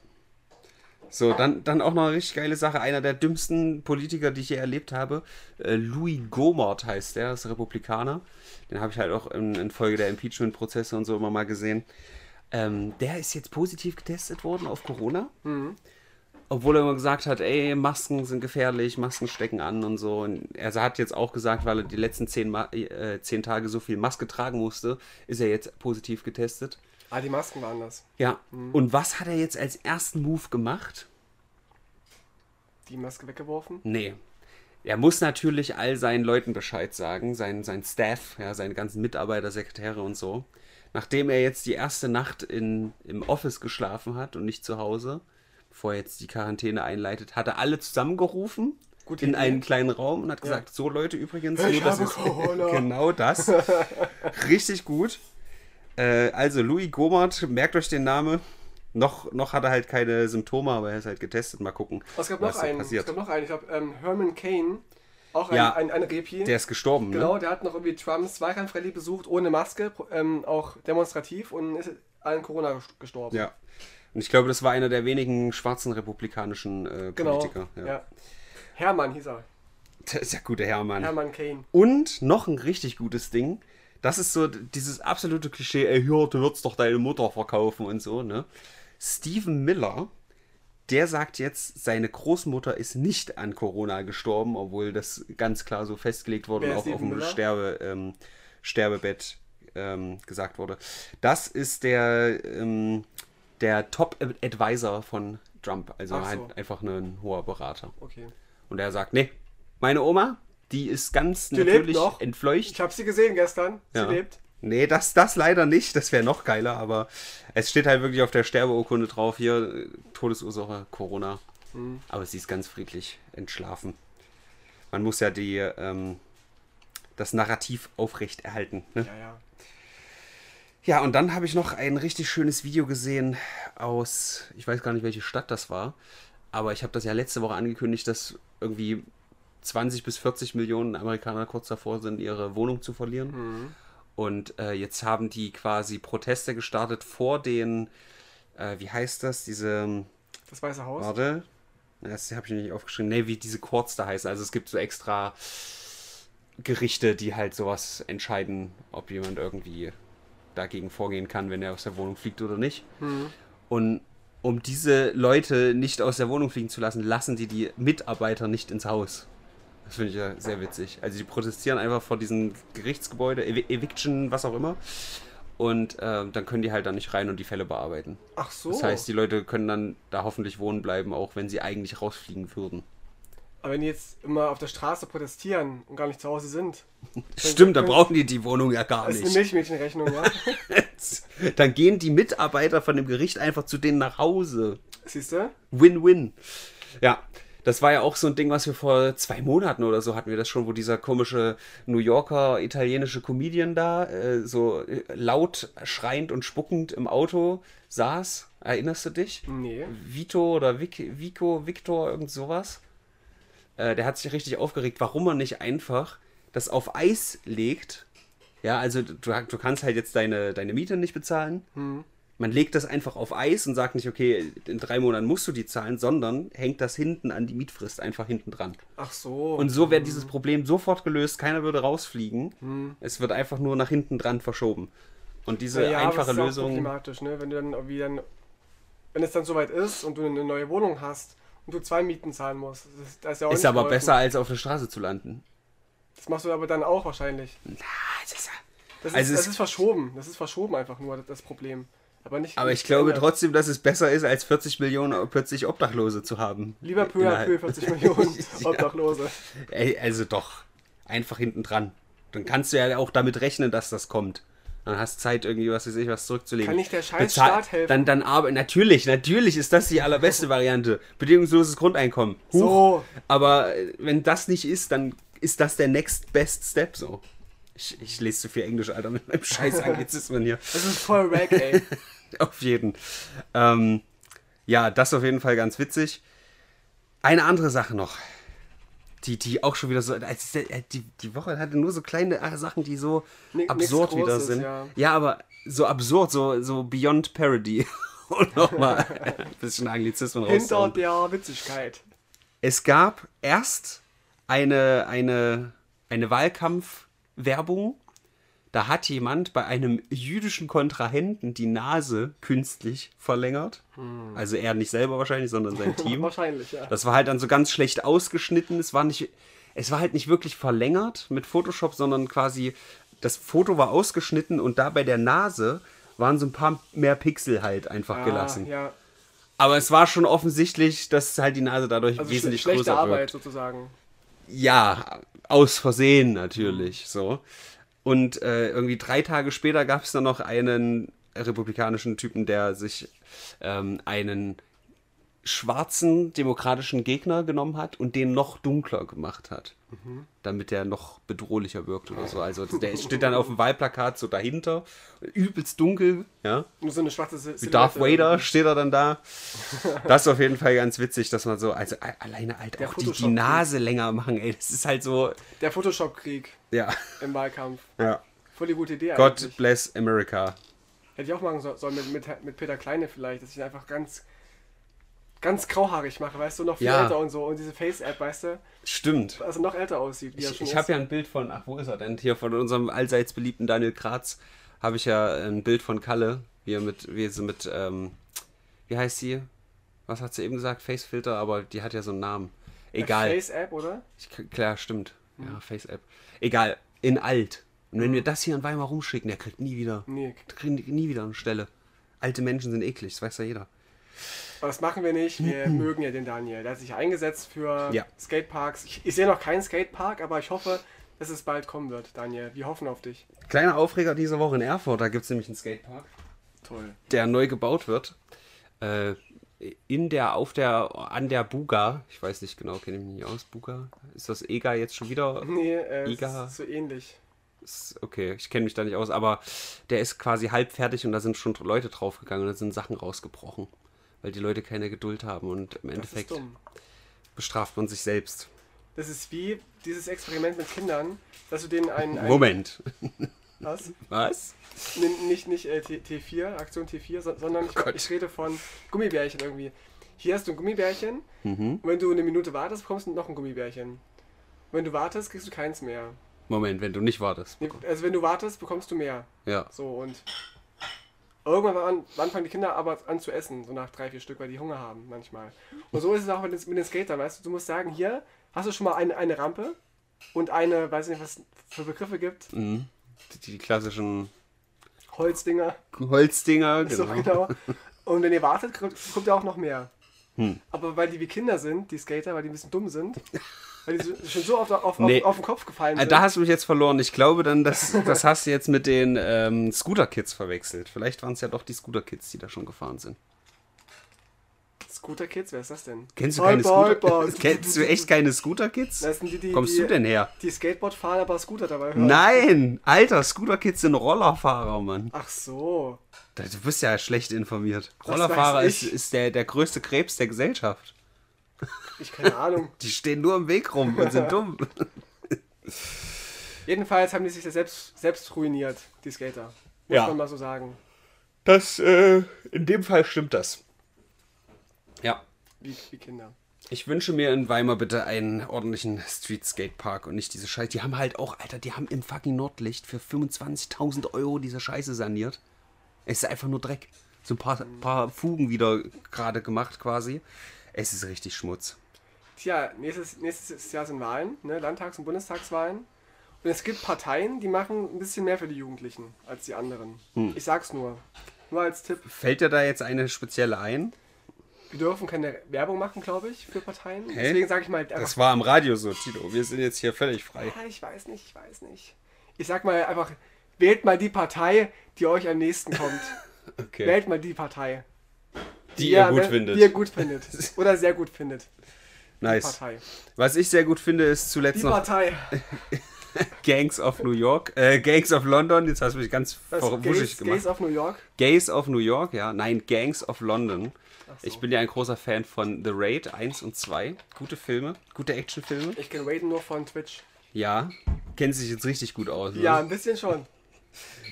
So, dann, dann auch noch eine richtig geile Sache. Einer der dümmsten Politiker, die ich je erlebt habe. Äh, Louis Gomert heißt der, ist Republikaner. Den habe ich halt auch in, in Folge der Impeachment-Prozesse und so immer mal gesehen. Ähm, der ist jetzt positiv getestet worden auf Corona. Mhm obwohl er immer gesagt hat, ey, Masken sind gefährlich, Masken stecken an und so. Und er hat jetzt auch gesagt, weil er die letzten zehn, äh, zehn Tage so viel Maske tragen musste, ist er jetzt positiv getestet. Ah, die Masken waren das. Ja. Mhm. Und was hat er jetzt als ersten Move gemacht? Die Maske weggeworfen? Nee. Er muss natürlich all seinen Leuten Bescheid sagen, sein, sein Staff, ja, seine ganzen Mitarbeiter, Sekretäre und so. Nachdem er jetzt die erste Nacht in, im Office geschlafen hat und nicht zu Hause, bevor er jetzt die Quarantäne einleitet, hat er alle zusammengerufen Gute in Idee. einen kleinen Raum und hat gesagt, ja. so Leute übrigens, ich das ist genau das. Richtig gut. Äh, also Louis Gomert, merkt euch den Namen. Noch, noch hat er halt keine Symptome, aber er ist halt getestet. Mal gucken, was, gab was noch einen, passiert. Es gab noch einen, ich glaube, ähm, Herman Kane, auch ein, ja, ein, ein, Repi. Der ist gestorben, ne? Genau, ne? der hat noch irgendwie Trumps Wahlkampfrallye besucht, ohne Maske, ähm, auch demonstrativ und ist an Corona gestorben. Ja, und ich glaube, das war einer der wenigen schwarzen republikanischen äh, genau, Politiker. Ja. ja. Hermann hieß er. Das ist ja guter Hermann. Hermann Kane. Und noch ein richtig gutes Ding. Das ist so dieses absolute Klischee, ey, hör, du würdest doch deine Mutter verkaufen und so, ne? Stephen Miller, der sagt jetzt, seine Großmutter ist nicht an Corona gestorben, obwohl das ganz klar so festgelegt wurde Wer und auch auf dem Sterbe, ähm, Sterbebett ähm, gesagt wurde. Das ist der ähm, der Top-Advisor von Trump. Also so. halt einfach ein hoher Berater. Okay. Und er sagt, nee, meine Oma, die ist ganz die natürlich entfleucht. Ich habe sie gesehen gestern. Sie ja. lebt. Nee, das, das leider nicht. Das wäre noch geiler, aber es steht halt wirklich auf der Sterbeurkunde drauf, hier Todesursache Corona. Mhm. Aber sie ist ganz friedlich entschlafen. Man muss ja die, ähm, das Narrativ aufrechterhalten. Ne? Ja, ja. Ja, und dann habe ich noch ein richtig schönes Video gesehen aus, ich weiß gar nicht, welche Stadt das war, aber ich habe das ja letzte Woche angekündigt, dass irgendwie 20 bis 40 Millionen Amerikaner kurz davor sind, ihre Wohnung zu verlieren. Mhm. Und äh, jetzt haben die quasi Proteste gestartet vor den, äh, wie heißt das, diese... Das Weiße Haus? Warte, das habe ich nicht aufgeschrieben. Nee, wie diese Courts da heißen. Also es gibt so extra Gerichte, die halt sowas entscheiden, ob jemand irgendwie dagegen vorgehen kann, wenn er aus der Wohnung fliegt oder nicht. Mhm. Und um diese Leute nicht aus der Wohnung fliegen zu lassen, lassen die die Mitarbeiter nicht ins Haus. Das finde ich ja sehr witzig. Also die protestieren einfach vor diesem Gerichtsgebäude, Ev Eviction, was auch immer. Und äh, dann können die halt da nicht rein und die Fälle bearbeiten. Ach so. Das heißt, die Leute können dann da hoffentlich wohnen bleiben, auch wenn sie eigentlich rausfliegen würden. Aber wenn die jetzt immer auf der Straße protestieren und gar nicht zu Hause sind, Stimmt, dann brauchen die die Wohnung ja gar das ist eine nicht. Milchmädchenrechnung, ja? Dann gehen die Mitarbeiter von dem Gericht einfach zu denen nach Hause. Siehst du? Win-win. Ja, das war ja auch so ein Ding, was wir vor zwei Monaten oder so hatten wir das schon, wo dieser komische New Yorker italienische Comedian da äh, so äh, laut schreiend und spuckend im Auto saß. Erinnerst du dich? Nee. Vito oder Vic, Vico, Victor, irgend sowas. Äh, der hat sich richtig aufgeregt, warum er nicht einfach das auf Eis legt. Ja, also du, du kannst halt jetzt deine, deine Miete nicht bezahlen. Man legt das einfach auf Eis und sagt nicht, okay, in drei Monaten musst du die zahlen, sondern hängt das hinten an die Mietfrist einfach hinten dran. Ach so. Und so wäre dieses Problem sofort gelöst, keiner würde rausfliegen. Es wird einfach nur nach hinten dran verschoben. Und diese Ja, aber einfache es ist auch Lösung. problematisch, ne? Wenn du dann irgendwie dann, wenn es dann soweit ist und du eine neue Wohnung hast und du zwei Mieten zahlen musst, das ist, das ist ja auch Ist aber geholfen. besser, als auf der Straße zu landen. Das machst du aber dann auch wahrscheinlich. Na, das ist ja- Das, Also ist, das ist verschoben. Das ist verschoben einfach nur das- Problem. Aber nicht. Aber ich glaube geändert. trotzdem, dass es besser ist, als 40 Millionen plötzlich Obdachlose zu haben. Lieber peu à peu Innerhalb- 40 Millionen Ja. Obdachlose. Ey, also doch. Einfach hinten dran. Dann kannst du ja auch damit rechnen, dass das kommt. Dann hast Zeit, irgendwie, was weiß ich, was zurückzulegen. Kann nicht der scheiß Bezahl- Staat helfen? Dann, dann aber, natürlich, natürlich ist das die allerbeste Variante. Bedingungsloses Grundeinkommen. Huch. So. Aber äh, wenn das nicht ist, dann ist das der next best step so. Ich, ich lese zu viel Englisch, Alter, mit meinem scheiß Anglizismen hier. Das ist voll wack, ey. auf jeden. Ähm, ja, das auf jeden Fall ganz witzig. Eine andere Sache noch, die, die auch schon wieder so, als äh, die, die Woche hatte nur so kleine Sachen, die so nix absurd wieder Großes, sind. ja. aber so absurd, so, so beyond parody. Und nochmal ein bisschen Anglizismen Hinter raushauen. der Witzigkeit. Es gab erst eine, eine, eine Wahlkampfwerbung. Da hat jemand bei einem jüdischen Kontrahenten die Nase künstlich verlängert. Also er nicht selber wahrscheinlich, sondern sein Team. Wahrscheinlich, ja. Das war halt dann so ganz schlecht ausgeschnitten. Es war nicht, es war halt nicht wirklich verlängert mit Photoshop, sondern quasi das Foto war ausgeschnitten und da bei der Nase waren so ein paar mehr Pixel halt einfach gelassen. Ah, ja. Aber es war schon offensichtlich, dass halt die Nase dadurch Also wesentlich schlechte größer Arbeit wirkt. sozusagen. Ja, aus Versehen natürlich, so. Und äh, irgendwie drei Tage später gab es dann noch einen republikanischen Typen, der sich ähm, einen schwarzen demokratischen Gegner genommen hat und den noch dunkler gemacht hat. Damit der noch bedrohlicher wirkt oder so. Also der steht dann auf dem Wahlplakat so dahinter, übelst dunkel, ja. Nur so eine schwarze Sil- Wie Darth Silhouette. Vader steht er dann da. Das ist auf jeden Fall ganz witzig, dass man so, also alleine halt Der auch die, die. Nase länger machen, ey. Das ist halt so, Der Photoshop-Krieg ja. im Wahlkampf. ja. Voll die gute Idee God eigentlich. bless America. Hätte ich auch machen so- sollen mit, mit, mit Peter Kleine vielleicht, dass ich einfach ganz ganz grauhaarig mache, weißt du, noch viel Ja. älter und so. Und diese Face-App, weißt du, Stimmt. also noch älter aussieht, wie er Ich, schon ich habe ja ein Bild von, ach, wo ist er denn? Hier von unserem allseits beliebten Daniel Kratz habe ich ja ein Bild von Kalle, wie er mit, wie sie mit, ähm, wie heißt sie? Was hat sie eben gesagt? Facefilter, aber die hat ja so einen Namen. Egal. Face-App, oder? Ich, klar, stimmt. Ja, Face-App. Egal, in alt. Und wenn wir das hier an Weimar rumschicken, der kriegt nie wieder, Nee, kriegt nie wieder eine Stelle. Alte Menschen sind eklig, das weiß ja jeder. Aber das machen wir nicht. Wir mögen ja den Daniel. Der hat sich eingesetzt für Ja. Skateparks. Ich, ich sehe noch keinen Skatepark, aber ich hoffe, dass es bald kommen wird, Daniel. Wir hoffen auf dich. Kleiner Aufreger diese Woche in Erfurt, da gibt es nämlich einen Skatepark. Toll. der neu gebaut wird. Äh, in der, auf der, an der Buga, ich weiß nicht genau, kenne ich mich nicht aus, Buga? Ist das EGA jetzt schon wieder? Nee, äh, es Iga. ist so ähnlich. Okay, ich kenne mich da nicht aus, aber der ist quasi halb fertig und da sind schon Leute draufgegangen und da sind Sachen rausgebrochen, weil die Leute keine Geduld haben und im Das Endeffekt bestraft man sich selbst. Das ist wie dieses Experiment mit Kindern, dass du denen einen. einen Moment, Was? was? N- Nicht, nicht äh, T- T4, Aktion T4, so- sondern ich, Oh ich rede von Gummibärchen irgendwie. Hier hast du ein Gummibärchen Mhm. und wenn du eine Minute wartest, bekommst du noch ein Gummibärchen. Und wenn du wartest, kriegst du keins mehr. Moment, wenn du nicht wartest. Nee, Also wenn du wartest, bekommst du mehr. Ja. So und irgendwann wann, wann fangen die Kinder aber an zu essen, so nach drei, vier Stück, weil die Hunger haben manchmal. Und so ist es auch mit den, mit den Skatern, weißt du, du musst sagen, hier, Hast du schon mal eine, eine Rampe und eine, weiß nicht, was es für Begriffe gibt? Mhm. Die, die klassischen Holzdinger. Holzdinger, So genau. genau. Und wenn ihr wartet, kommt, kommt ja auch noch mehr. Aber weil die wie Kinder sind, die Skater, weil die ein bisschen dumm sind, weil die schon so oft auf, Nee. auf, auf den Kopf gefallen Äh, sind. Da hast du mich jetzt verloren. Ich glaube dann, das, das hast du jetzt mit den ähm, Scooter-Kids verwechselt. Vielleicht waren es ja doch die Scooter-Kids, die da schon gefahren sind. Scooter Kids, wer ist das denn? Kennst du keine Scooter? Hyper. Kennst du echt keine Scooter-Kids? Das sind die, die, Kommst die, du denn her? die Skateboard fahren, aber Scooter dabei hören. Nein! Alter, Scooter-Kids sind Rollerfahrer, Mann. Ach so. Du bist ja schlecht informiert. Rollerfahrer ist, ist der, der größte Krebs der Gesellschaft. Ich keine Ahnung. Die stehen nur im Weg rum und sind dumm. Jedenfalls haben die sich ja selbst, selbst ruiniert, die Skater. Muss Ja. man mal so sagen. Das, äh, in dem Fall stimmt das. Ja. Wie, wie Kinder. Ich wünsche mir in Weimar bitte einen ordentlichen Street Skate Park und nicht diese Scheiße. Die haben halt auch, Alter, die haben im fucking Nordlicht für 25.000 Euro diese Scheiße saniert. Es ist einfach nur Dreck. So ein paar, paar Fugen wieder gerade gemacht quasi. Es ist richtig Schmutz. Tja, nächstes, nächstes Jahr sind Wahlen, ne? Landtags- und Bundestagswahlen. Und es gibt Parteien, die machen ein bisschen mehr für die Jugendlichen als die anderen. Hm. Ich sag's nur. Nur als Tipp. Fällt dir da jetzt eine spezielle ein? Wir dürfen keine Werbung machen, glaube ich, für Parteien. Hä? Deswegen sage ich mal. Das war am Radio so, Tito. Wir sind jetzt hier völlig frei. Ja, ich weiß nicht, ich weiß nicht. Ich sag mal einfach, wählt mal die Partei, die euch am nächsten kommt. Okay. Wählt mal die Partei. Die ihr gut findet. Die ihr gut findet. Oder sehr gut findet. Die Nice. Partei. Was ich sehr gut finde, ist zuletzt Die noch Partei. Gangs of New York. Äh, Gangs of London. Jetzt hast du mich ganz wuschig gemacht. Gays of New York. Gays of New York, ja. Nein, Gangs of London. so. Ich bin ja ein großer Fan von The Raid 1 und 2. Gute Filme, gute Actionfilme. Ich kenne Raiden nur von Twitch. Ja, kennt sich jetzt richtig gut aus. Ne? Ja, ein bisschen schon.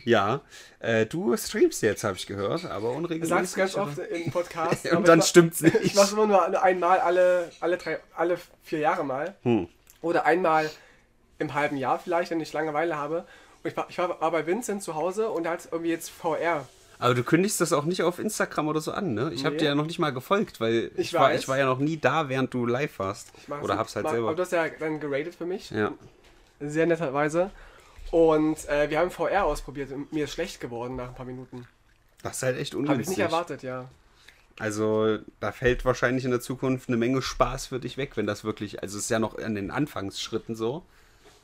Ja. Äh, du streamst jetzt, habe ich gehört, aber unregelmäßig. sagst du ganz oft im Podcast. Und dann mach- stimmt's nicht. Ich mache immer nur einmal alle, alle, drei, alle vier Jahre mal. Hm. Oder einmal im halben Jahr vielleicht, wenn ich Langeweile habe. Und ich war, ich war, war bei Vincent zu Hause und er hat irgendwie jetzt VR. Aber du kündigst das auch nicht auf Instagram oder so an, ne? Ich habe Nee. dir ja noch nicht mal gefolgt, weil ich, Ich war, ich war ja noch nie da, während du live warst. Oder hab's halt Mach- selber. Aber du hast ja dann geratet für mich. Ja. Sehr netterweise. Und äh, wir haben VR ausprobiert und mir ist schlecht geworden nach ein paar Minuten. Das ist halt echt Habe ungünstig. ich nicht erwartet, ja. Also da fällt wahrscheinlich in der Zukunft eine Menge Spaß für dich weg, wenn das wirklich, also es ist ja noch an den Anfangsschritten so.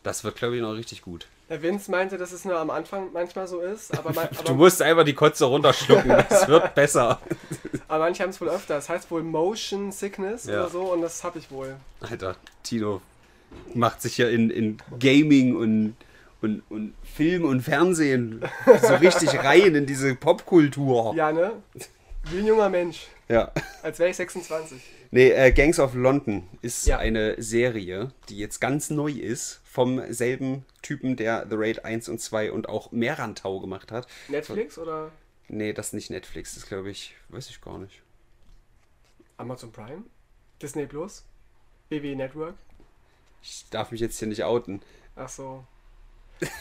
Das wird, glaube ich, noch richtig gut. Der Vince meinte, dass es nur am Anfang manchmal so ist, aber, man, Du aber, musst einfach die Kotze runterschlucken, das wird besser. aber manche haben es wohl öfter. Das heißt wohl Motion Sickness Ja. oder so und das habe ich wohl. Alter, Tino macht sich ja in, in Gaming und, und, und Film und Fernsehen so richtig rein in diese Popkultur. Ja, ne? Wie ein junger Mensch. Ja. Als wäre ich 26. Nee, äh, Gangs of London ist Ja. eine Serie, die jetzt ganz neu ist, vom selben Typen, der The Raid 1 und 2 und auch Mehrantau gemacht hat. Netflix oder Nee, das ist nicht Netflix, das glaube ich, weiß ich gar nicht. Amazon Prime? Disney Plus? BW Network? Ich darf mich jetzt hier nicht outen. Ach so.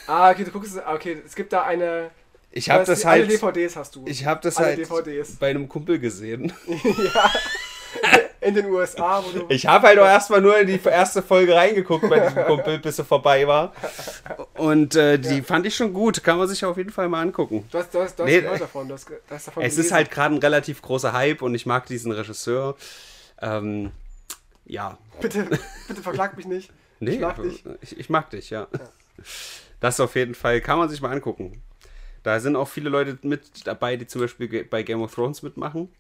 Ah, okay, du guckst es. Okay, es gibt da eine. Ich habe das die- Alle halt, DVDs hast du. ich habe das alle halt DVDs. bei einem Kumpel gesehen. ja. In den USA, wo du. Ich habe halt auch erstmal nur in die erste Folge reingeguckt bei diesem Kumpel, bis er vorbei war. Und äh, die fand ich schon gut, kann man sich auf jeden Fall mal angucken. Du hast, du hast, du hast Nee, gehört davon. Du hast, du hast davon Es ist gelesen. halt gerade ein relativ großer Hype und ich mag diesen Regisseur. Ähm, ja. Bitte, bitte verklag mich nicht. Nee, Ich mag dich. Ich, ich mag dich, ja. Das auf jeden Fall kann man sich mal angucken. Da sind auch viele Leute mit dabei, die zum Beispiel bei Game of Thrones mitmachen.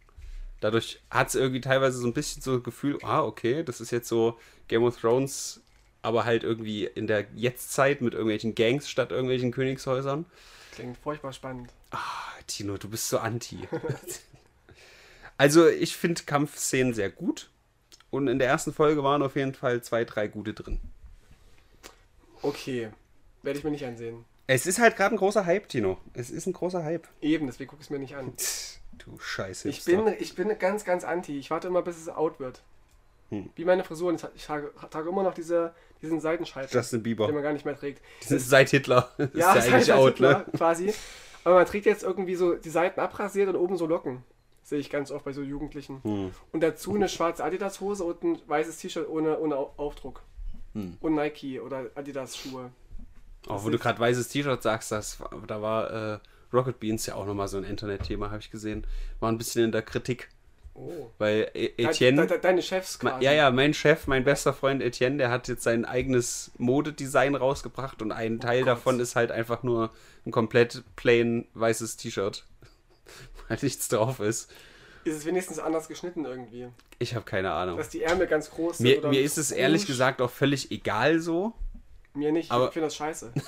Dadurch hat es irgendwie teilweise so ein bisschen so ein Gefühl, ah, okay, das ist jetzt so Game of Thrones, aber halt irgendwie in der Jetztzeit mit irgendwelchen Gangs statt irgendwelchen Königshäusern. Klingt furchtbar spannend. Ah, Tino, du bist so anti. also, ich finde Kampfszenen sehr gut. Und in der ersten Folge waren auf jeden Fall zwei, drei gute drin. Okay. Werde ich mir nicht ansehen. Es ist halt gerade ein großer Hype, Tino. Es ist ein großer Hype. Eben, deswegen gucke ich es mir nicht an. Du Scheiße. Ich bin, ich bin ganz, ganz anti. Ich warte immer, bis es out wird. Hm. Wie meine Frisuren. Ich trage, trage immer noch diese, diesen Seitenscheitel, Justin Bieber. den man gar nicht mehr trägt. Ist seit Hitler. Das Ja, ist ja eigentlich seit out, Hitler ne? quasi. Aber man trägt jetzt irgendwie so die Seiten abrasiert und oben so Locken. Sehe ich ganz oft bei so Jugendlichen. Hm. Und dazu eine schwarze Adidas-Hose und ein weißes T-Shirt ohne, ohne Au- Aufdruck. Hm. Und Nike oder Adidas-Schuhe. Auch wo du gerade weißes T-Shirt sagst, das, da war äh, Rocket Beans ja auch nochmal so ein Internetthema, habe ich gesehen. War ein bisschen in der Kritik, Oh. weil E- De, Etienne. de, de, deine Chefs quasi. Ja, ja, mein Chef, mein bester Freund Etienne, der hat jetzt sein eigenes Modedesign rausgebracht und ein Teil Gott. davon ist halt einfach nur ein komplett plain weißes T-Shirt. Weil nichts drauf ist. Ist es wenigstens anders geschnitten irgendwie? Ich habe keine Ahnung. Dass die Ärmel ganz groß sind? Mir, oder mir ist es ehrlich gesagt auch völlig egal so. Mir nicht, aber- ich finde das scheiße.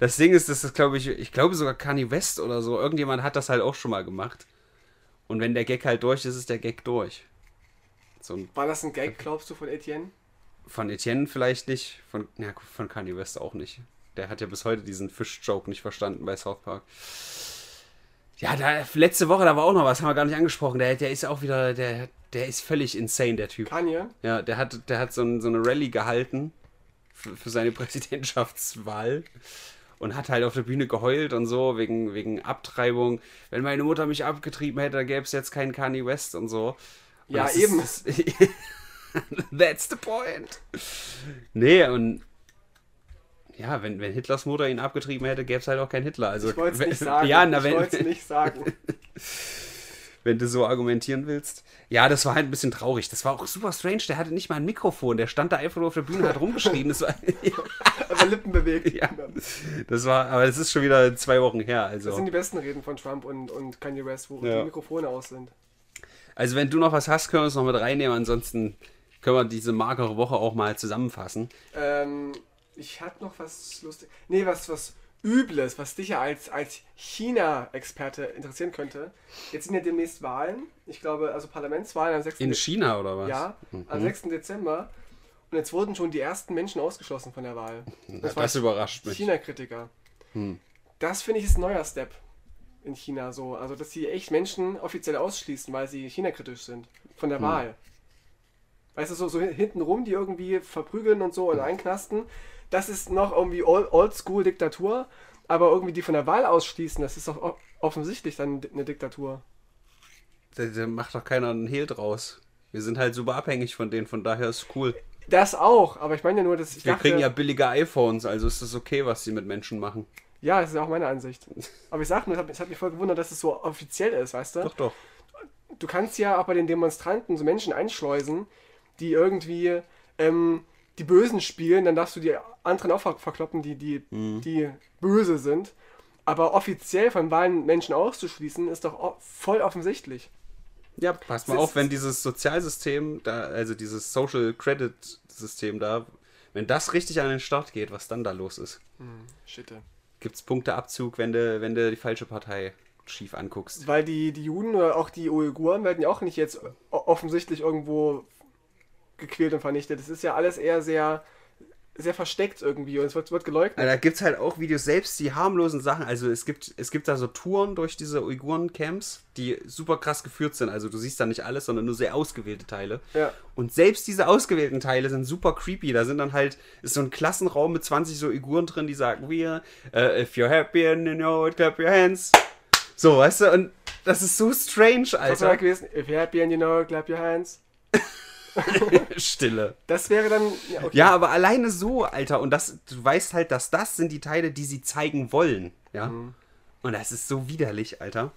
Das Ding ist, das ist, glaube ich, ich glaube sogar Kanye West oder so. Irgendjemand hat das halt auch schon mal gemacht. Und wenn der Gag halt durch ist, ist der Gag durch. So War das ein Gag, glaubst du, von Etienne? von Etienne vielleicht nicht, von, ja, von Kanye West auch nicht. Der hat ja bis heute diesen Fisch-Joke nicht verstanden bei South Park. Ja, da, letzte Woche, da war auch noch was, haben wir gar nicht angesprochen. Der, der ist auch wieder, der, der ist völlig insane, der Typ. Kanye? Ja, der hat, der hat so, ein, so eine Rallye gehalten für, für seine Präsidentschaftswahl und hat halt auf der Bühne geheult und so wegen, wegen Abtreibung. Wenn meine Mutter mich abgetrieben hätte, gäbe es jetzt keinen Kanye West und so. Und Ja, eben. Ist, that's the point. Nee, und ja, wenn, wenn Hitlers Mutter ihn abgetrieben hätte, gäbe es halt auch keinen Hitler. Also, Ich wollte es nicht sagen. Ja, na, ich wenn, wollte es nicht sagen. Wenn du so argumentieren willst. Ja, das war halt ein bisschen traurig. Das war auch super strange. Der hatte nicht mal ein Mikrofon. Der stand da einfach nur auf der Bühne und hat rumgeschrien. Das war, Aber Lippen bewegt. ja, das war, aber das ist schon wieder zwei Wochen her. Das Also, sind die besten Reden von Trump und, und Kanye West, wo Ja. die Mikrofone aus sind. also wenn du noch was hast, können wir es noch mit reinnehmen. Ansonsten können wir diese magere Woche auch mal zusammenfassen. Ähm, ich hatte noch was lustig. Nee, was, was Übles, was dich ja als, als China-Experte interessieren könnte. Jetzt sind ja demnächst Wahlen. Ich glaube, also Parlamentswahlen am 6. In De- China oder was? ja, am 6. Dezember. Und jetzt wurden schon die ersten Menschen ausgeschlossen von der Wahl. Das, war überrascht mich. China-Kritiker. Das finde ich ist ein neuer Step in China so. Also, dass sie echt Menschen offiziell ausschließen, weil sie China-kritisch sind. Von der Wahl. Weißt du, so, so hintenrum, die irgendwie verprügeln und so und einknasten. Das ist noch irgendwie Old- Oldschool-Diktatur. Aber irgendwie die von der Wahl ausschließen, das ist doch offensichtlich dann eine Diktatur. Da, da macht doch keiner einen Hehl draus. Wir sind halt super abhängig von denen, von daher ist cool. Das auch, aber ich meine ja nur, dass ich Wir dachte, kriegen ja billige iPhones, also ist es okay, was sie mit Menschen machen. ja, das ist auch meine Ansicht. Aber ich sag nur, es hat, es hat mich voll gewundert, dass es so offiziell ist, weißt du? Doch, doch. du kannst ja auch bei den Demonstranten so Menschen einschleusen, die irgendwie ähm, die Bösen spielen, dann darfst du die anderen auch ver verkloppen, die, die, die böse sind. Aber offiziell von Wahlen Menschen auszuschließen, ist doch voll offensichtlich. Ja, pass mal auf, wenn dieses Sozialsystem, da, also dieses Social Credit System da, wenn das richtig an den Start geht, was dann da los ist. Shit. Gibt es Punkteabzug, wenn du, wenn du die falsche Partei schief anguckst. Weil die, die Juden oder auch die Uiguren werden ja auch nicht jetzt offensichtlich irgendwo gequält und vernichtet. Das ist ja alles eher sehr, sehr versteckt irgendwie und es wird, wird geleugnet. Da gibt es halt auch Videos, selbst die harmlosen Sachen. Also es gibt, es gibt da so Touren durch diese Uiguren-Camps, die super krass geführt sind. Also du siehst da nicht alles, sondern nur sehr ausgewählte Teile. Ja. Und selbst diese ausgewählten Teile sind super creepy. Da sind dann halt, ist so ein Klassenraum mit 20 so Uiguren drin, die sagen, wir, äh, if you're happy and you know it, clap your hands. So, weißt du, und das ist so strange, Was war Alter. gewesen? If you're happy and you know, clap your hands. Stille. Das wäre dann. Ja, okay. Ja, aber alleine so, Alter. Und das, du weißt halt, dass das sind die Teile, die sie zeigen wollen. Ja. Mhm. Und das ist so widerlich, Alter.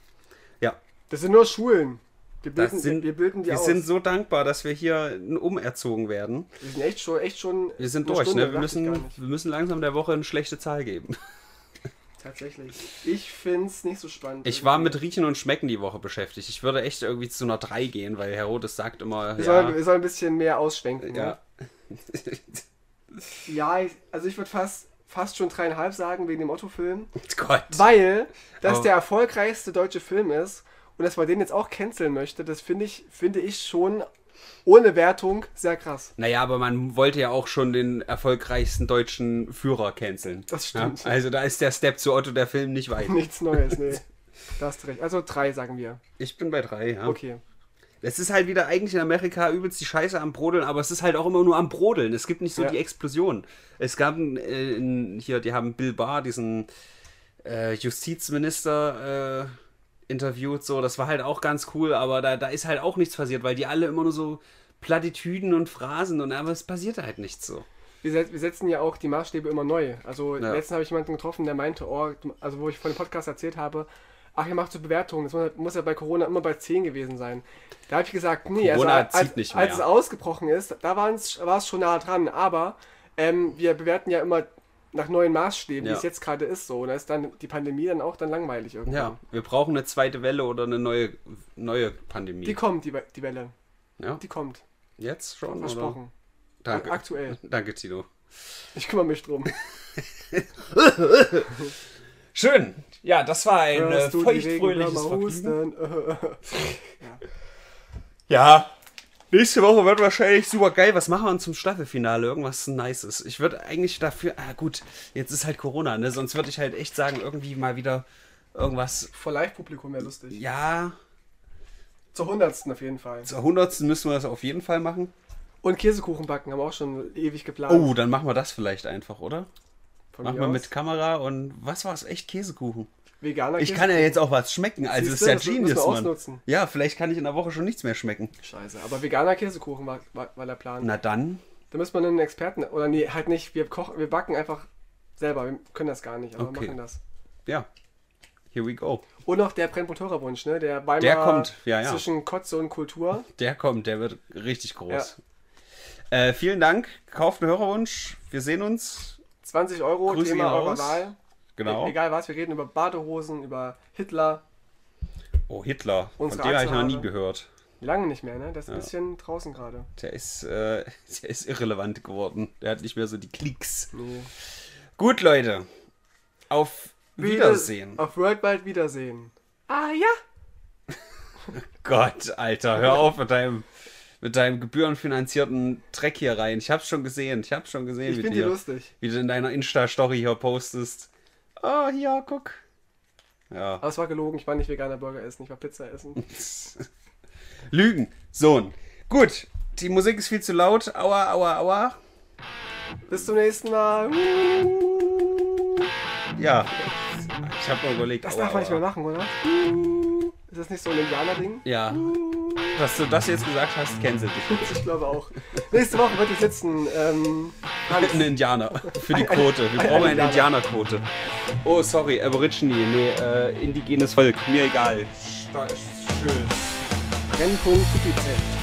Ja. Das sind nur Schulen. Wir Das bilden, sind, wir bilden die wir aus. sind so dankbar, dass wir hier umerzogen werden. wir sind echt schon, echt schon. Wir sind durch, Stunde, ne? Wir müssen, wir müssen langsam der Woche eine schlechte Zahl geben. Tatsächlich. Ich finde es nicht so spannend. Ich war mit Riechen und Schmecken die Woche beschäftigt. Ich würde echt irgendwie zu einer 3 gehen, weil Herodes sagt immer. Wir, ja, sollen, wir sollen ein bisschen mehr ausschwenken. ja. Ja, ja also ich würde fast, fast schon dreieinhalb sagen wegen dem Otto-Film. Gott. Weil das Aber- der erfolgreichste deutsche Film ist und dass man den jetzt auch canceln möchte, das finde ich, finde ich schon ohne Wertung sehr krass. Naja, aber man wollte ja auch schon den erfolgreichsten deutschen Führer canceln. Das Ja? stimmt. Also da ist der Step zu Otto der Film nicht weit. Nichts Neues, nee. Da hast du recht. Also drei, sagen wir. Ich bin bei drei, ja. Okay. Es ist halt wieder eigentlich in Amerika übelst die Scheiße am Brodeln, aber es ist halt auch immer nur am Brodeln. Es gibt nicht so Ja. die Explosion. Es gab äh, hier, die haben Bill Barr, diesen äh, Justizminister äh, interviewt, so, das war halt auch ganz cool, aber da, da ist halt auch nichts passiert, weil die alle immer nur so Plattitüden und Phrasen und aber es passierte halt nichts so. Wir, wir setzen ja auch die Maßstäbe immer neu. Also Ja. letztens habe ich jemanden getroffen, der meinte, oh, also wo ich von dem Podcast erzählt habe, ach, ihr macht so Bewertungen, das muss, ja- muss ja bei Corona immer bei 10 gewesen sein. Da habe ich gesagt, nee, Corona also, als, als mehr. es ausgebrochen ist, da war es schon nah dran, aber ähm, wir bewerten ja immer nach neuen Maßstäben, Ja. wie es jetzt gerade ist so. Und da ist dann die Pandemie dann auch dann langweilig irgendwann. Ja, wir brauchen eine zweite Welle oder eine neue, neue Pandemie. Die kommt, die, die Welle. ja, Die kommt. jetzt schon? Oder? Versprochen. Danke. Aktuell. Danke, Tino. Ich kümmere mich drum. Schön. Ja, das war ein äh, feuchtfröhliches Vergnügen. husten? Ja. Nächste Woche wird wahrscheinlich super geil. Was machen wir zum Staffelfinale? Irgendwas Nices. Ich würde eigentlich dafür. Ah, gut, jetzt ist halt Corona, ne? Sonst würde ich halt echt sagen, irgendwie mal wieder irgendwas. Vor Live-Publikum wäre lustig. Ja, Zur hundertsten auf jeden Fall. zur hundertsten müssen wir das auf jeden Fall machen. Und Käsekuchen backen haben wir auch schon ewig geplant. Oh, dann machen wir das vielleicht einfach, oder? Von Machen wir mit Kamera und was war es? Echt Käsekuchen. Veganer Ich kann ja jetzt auch was schmecken. Also ist ja Genius, Mann. Ja, vielleicht kann ich in der Woche schon nichts mehr schmecken. Scheiße, aber veganer Käsekuchen war, war, war der Plan. Na dann. Da müssen wir einen Experten, oder nee, halt nicht, wir kochen, wir backen einfach selber, wir können das gar nicht, aber Okay. machen das. Ja. Here we go. Und noch der Brennpunkt-Hörerwunsch, ne? Der Weimar Der kommt, ja, ja. zwischen Kotze und Kultur. Der kommt, der wird richtig groß. Äh, vielen Dank. Kauft einen Hörerwunsch. Wir sehen uns. 20 Euro, Grüße Thema eurer. Wahl. Genau. E egal was, wir reden über Badehosen, über Hitler. Oh, Hitler. Von dem habe ich noch nie gehört. Lange nicht mehr, ne? Das ist ein bisschen draußen gerade. Der ist, äh, der ist irrelevant geworden. Der hat nicht mehr so die Klicks. Nee. Gut, Leute. Auf Wiedersehen. Auf Worldwide Wiedersehen. Ah ja. Gott, Alter, hör auf mit deinem, mit deinem gebührenfinanzierten Dreck hier rein. Ich hab's schon gesehen. Ich hab's schon gesehen, Ich wie, finde du die lustig. wie du in deiner Insta-Story hier postest. Oh, hier, guck. Ja. Aber es war gelogen, ich war nicht veganer Burger essen, ich war Pizza essen. Lügen. Sohn. Gut. Die Musik ist viel zu laut. Aua, aua, aua. Bis zum nächsten Mal. Ja. Ich habe mal überlegt. Das aua, darf man nicht mehr machen, oder? Ist das nicht so ein Indianer-Ding? Ja. Dass du das jetzt gesagt hast, cancel dich. Ich glaube auch. Nächste Woche wird hier sitzen. Ähm. Ein Indianer. Für die Quote. Wir brauchen eine Indianer. Indianerquote. Oh, sorry. Aborigine. Nee, äh, indigenes Volk. Mir egal. Schön. Brennpunkt Pipizelt.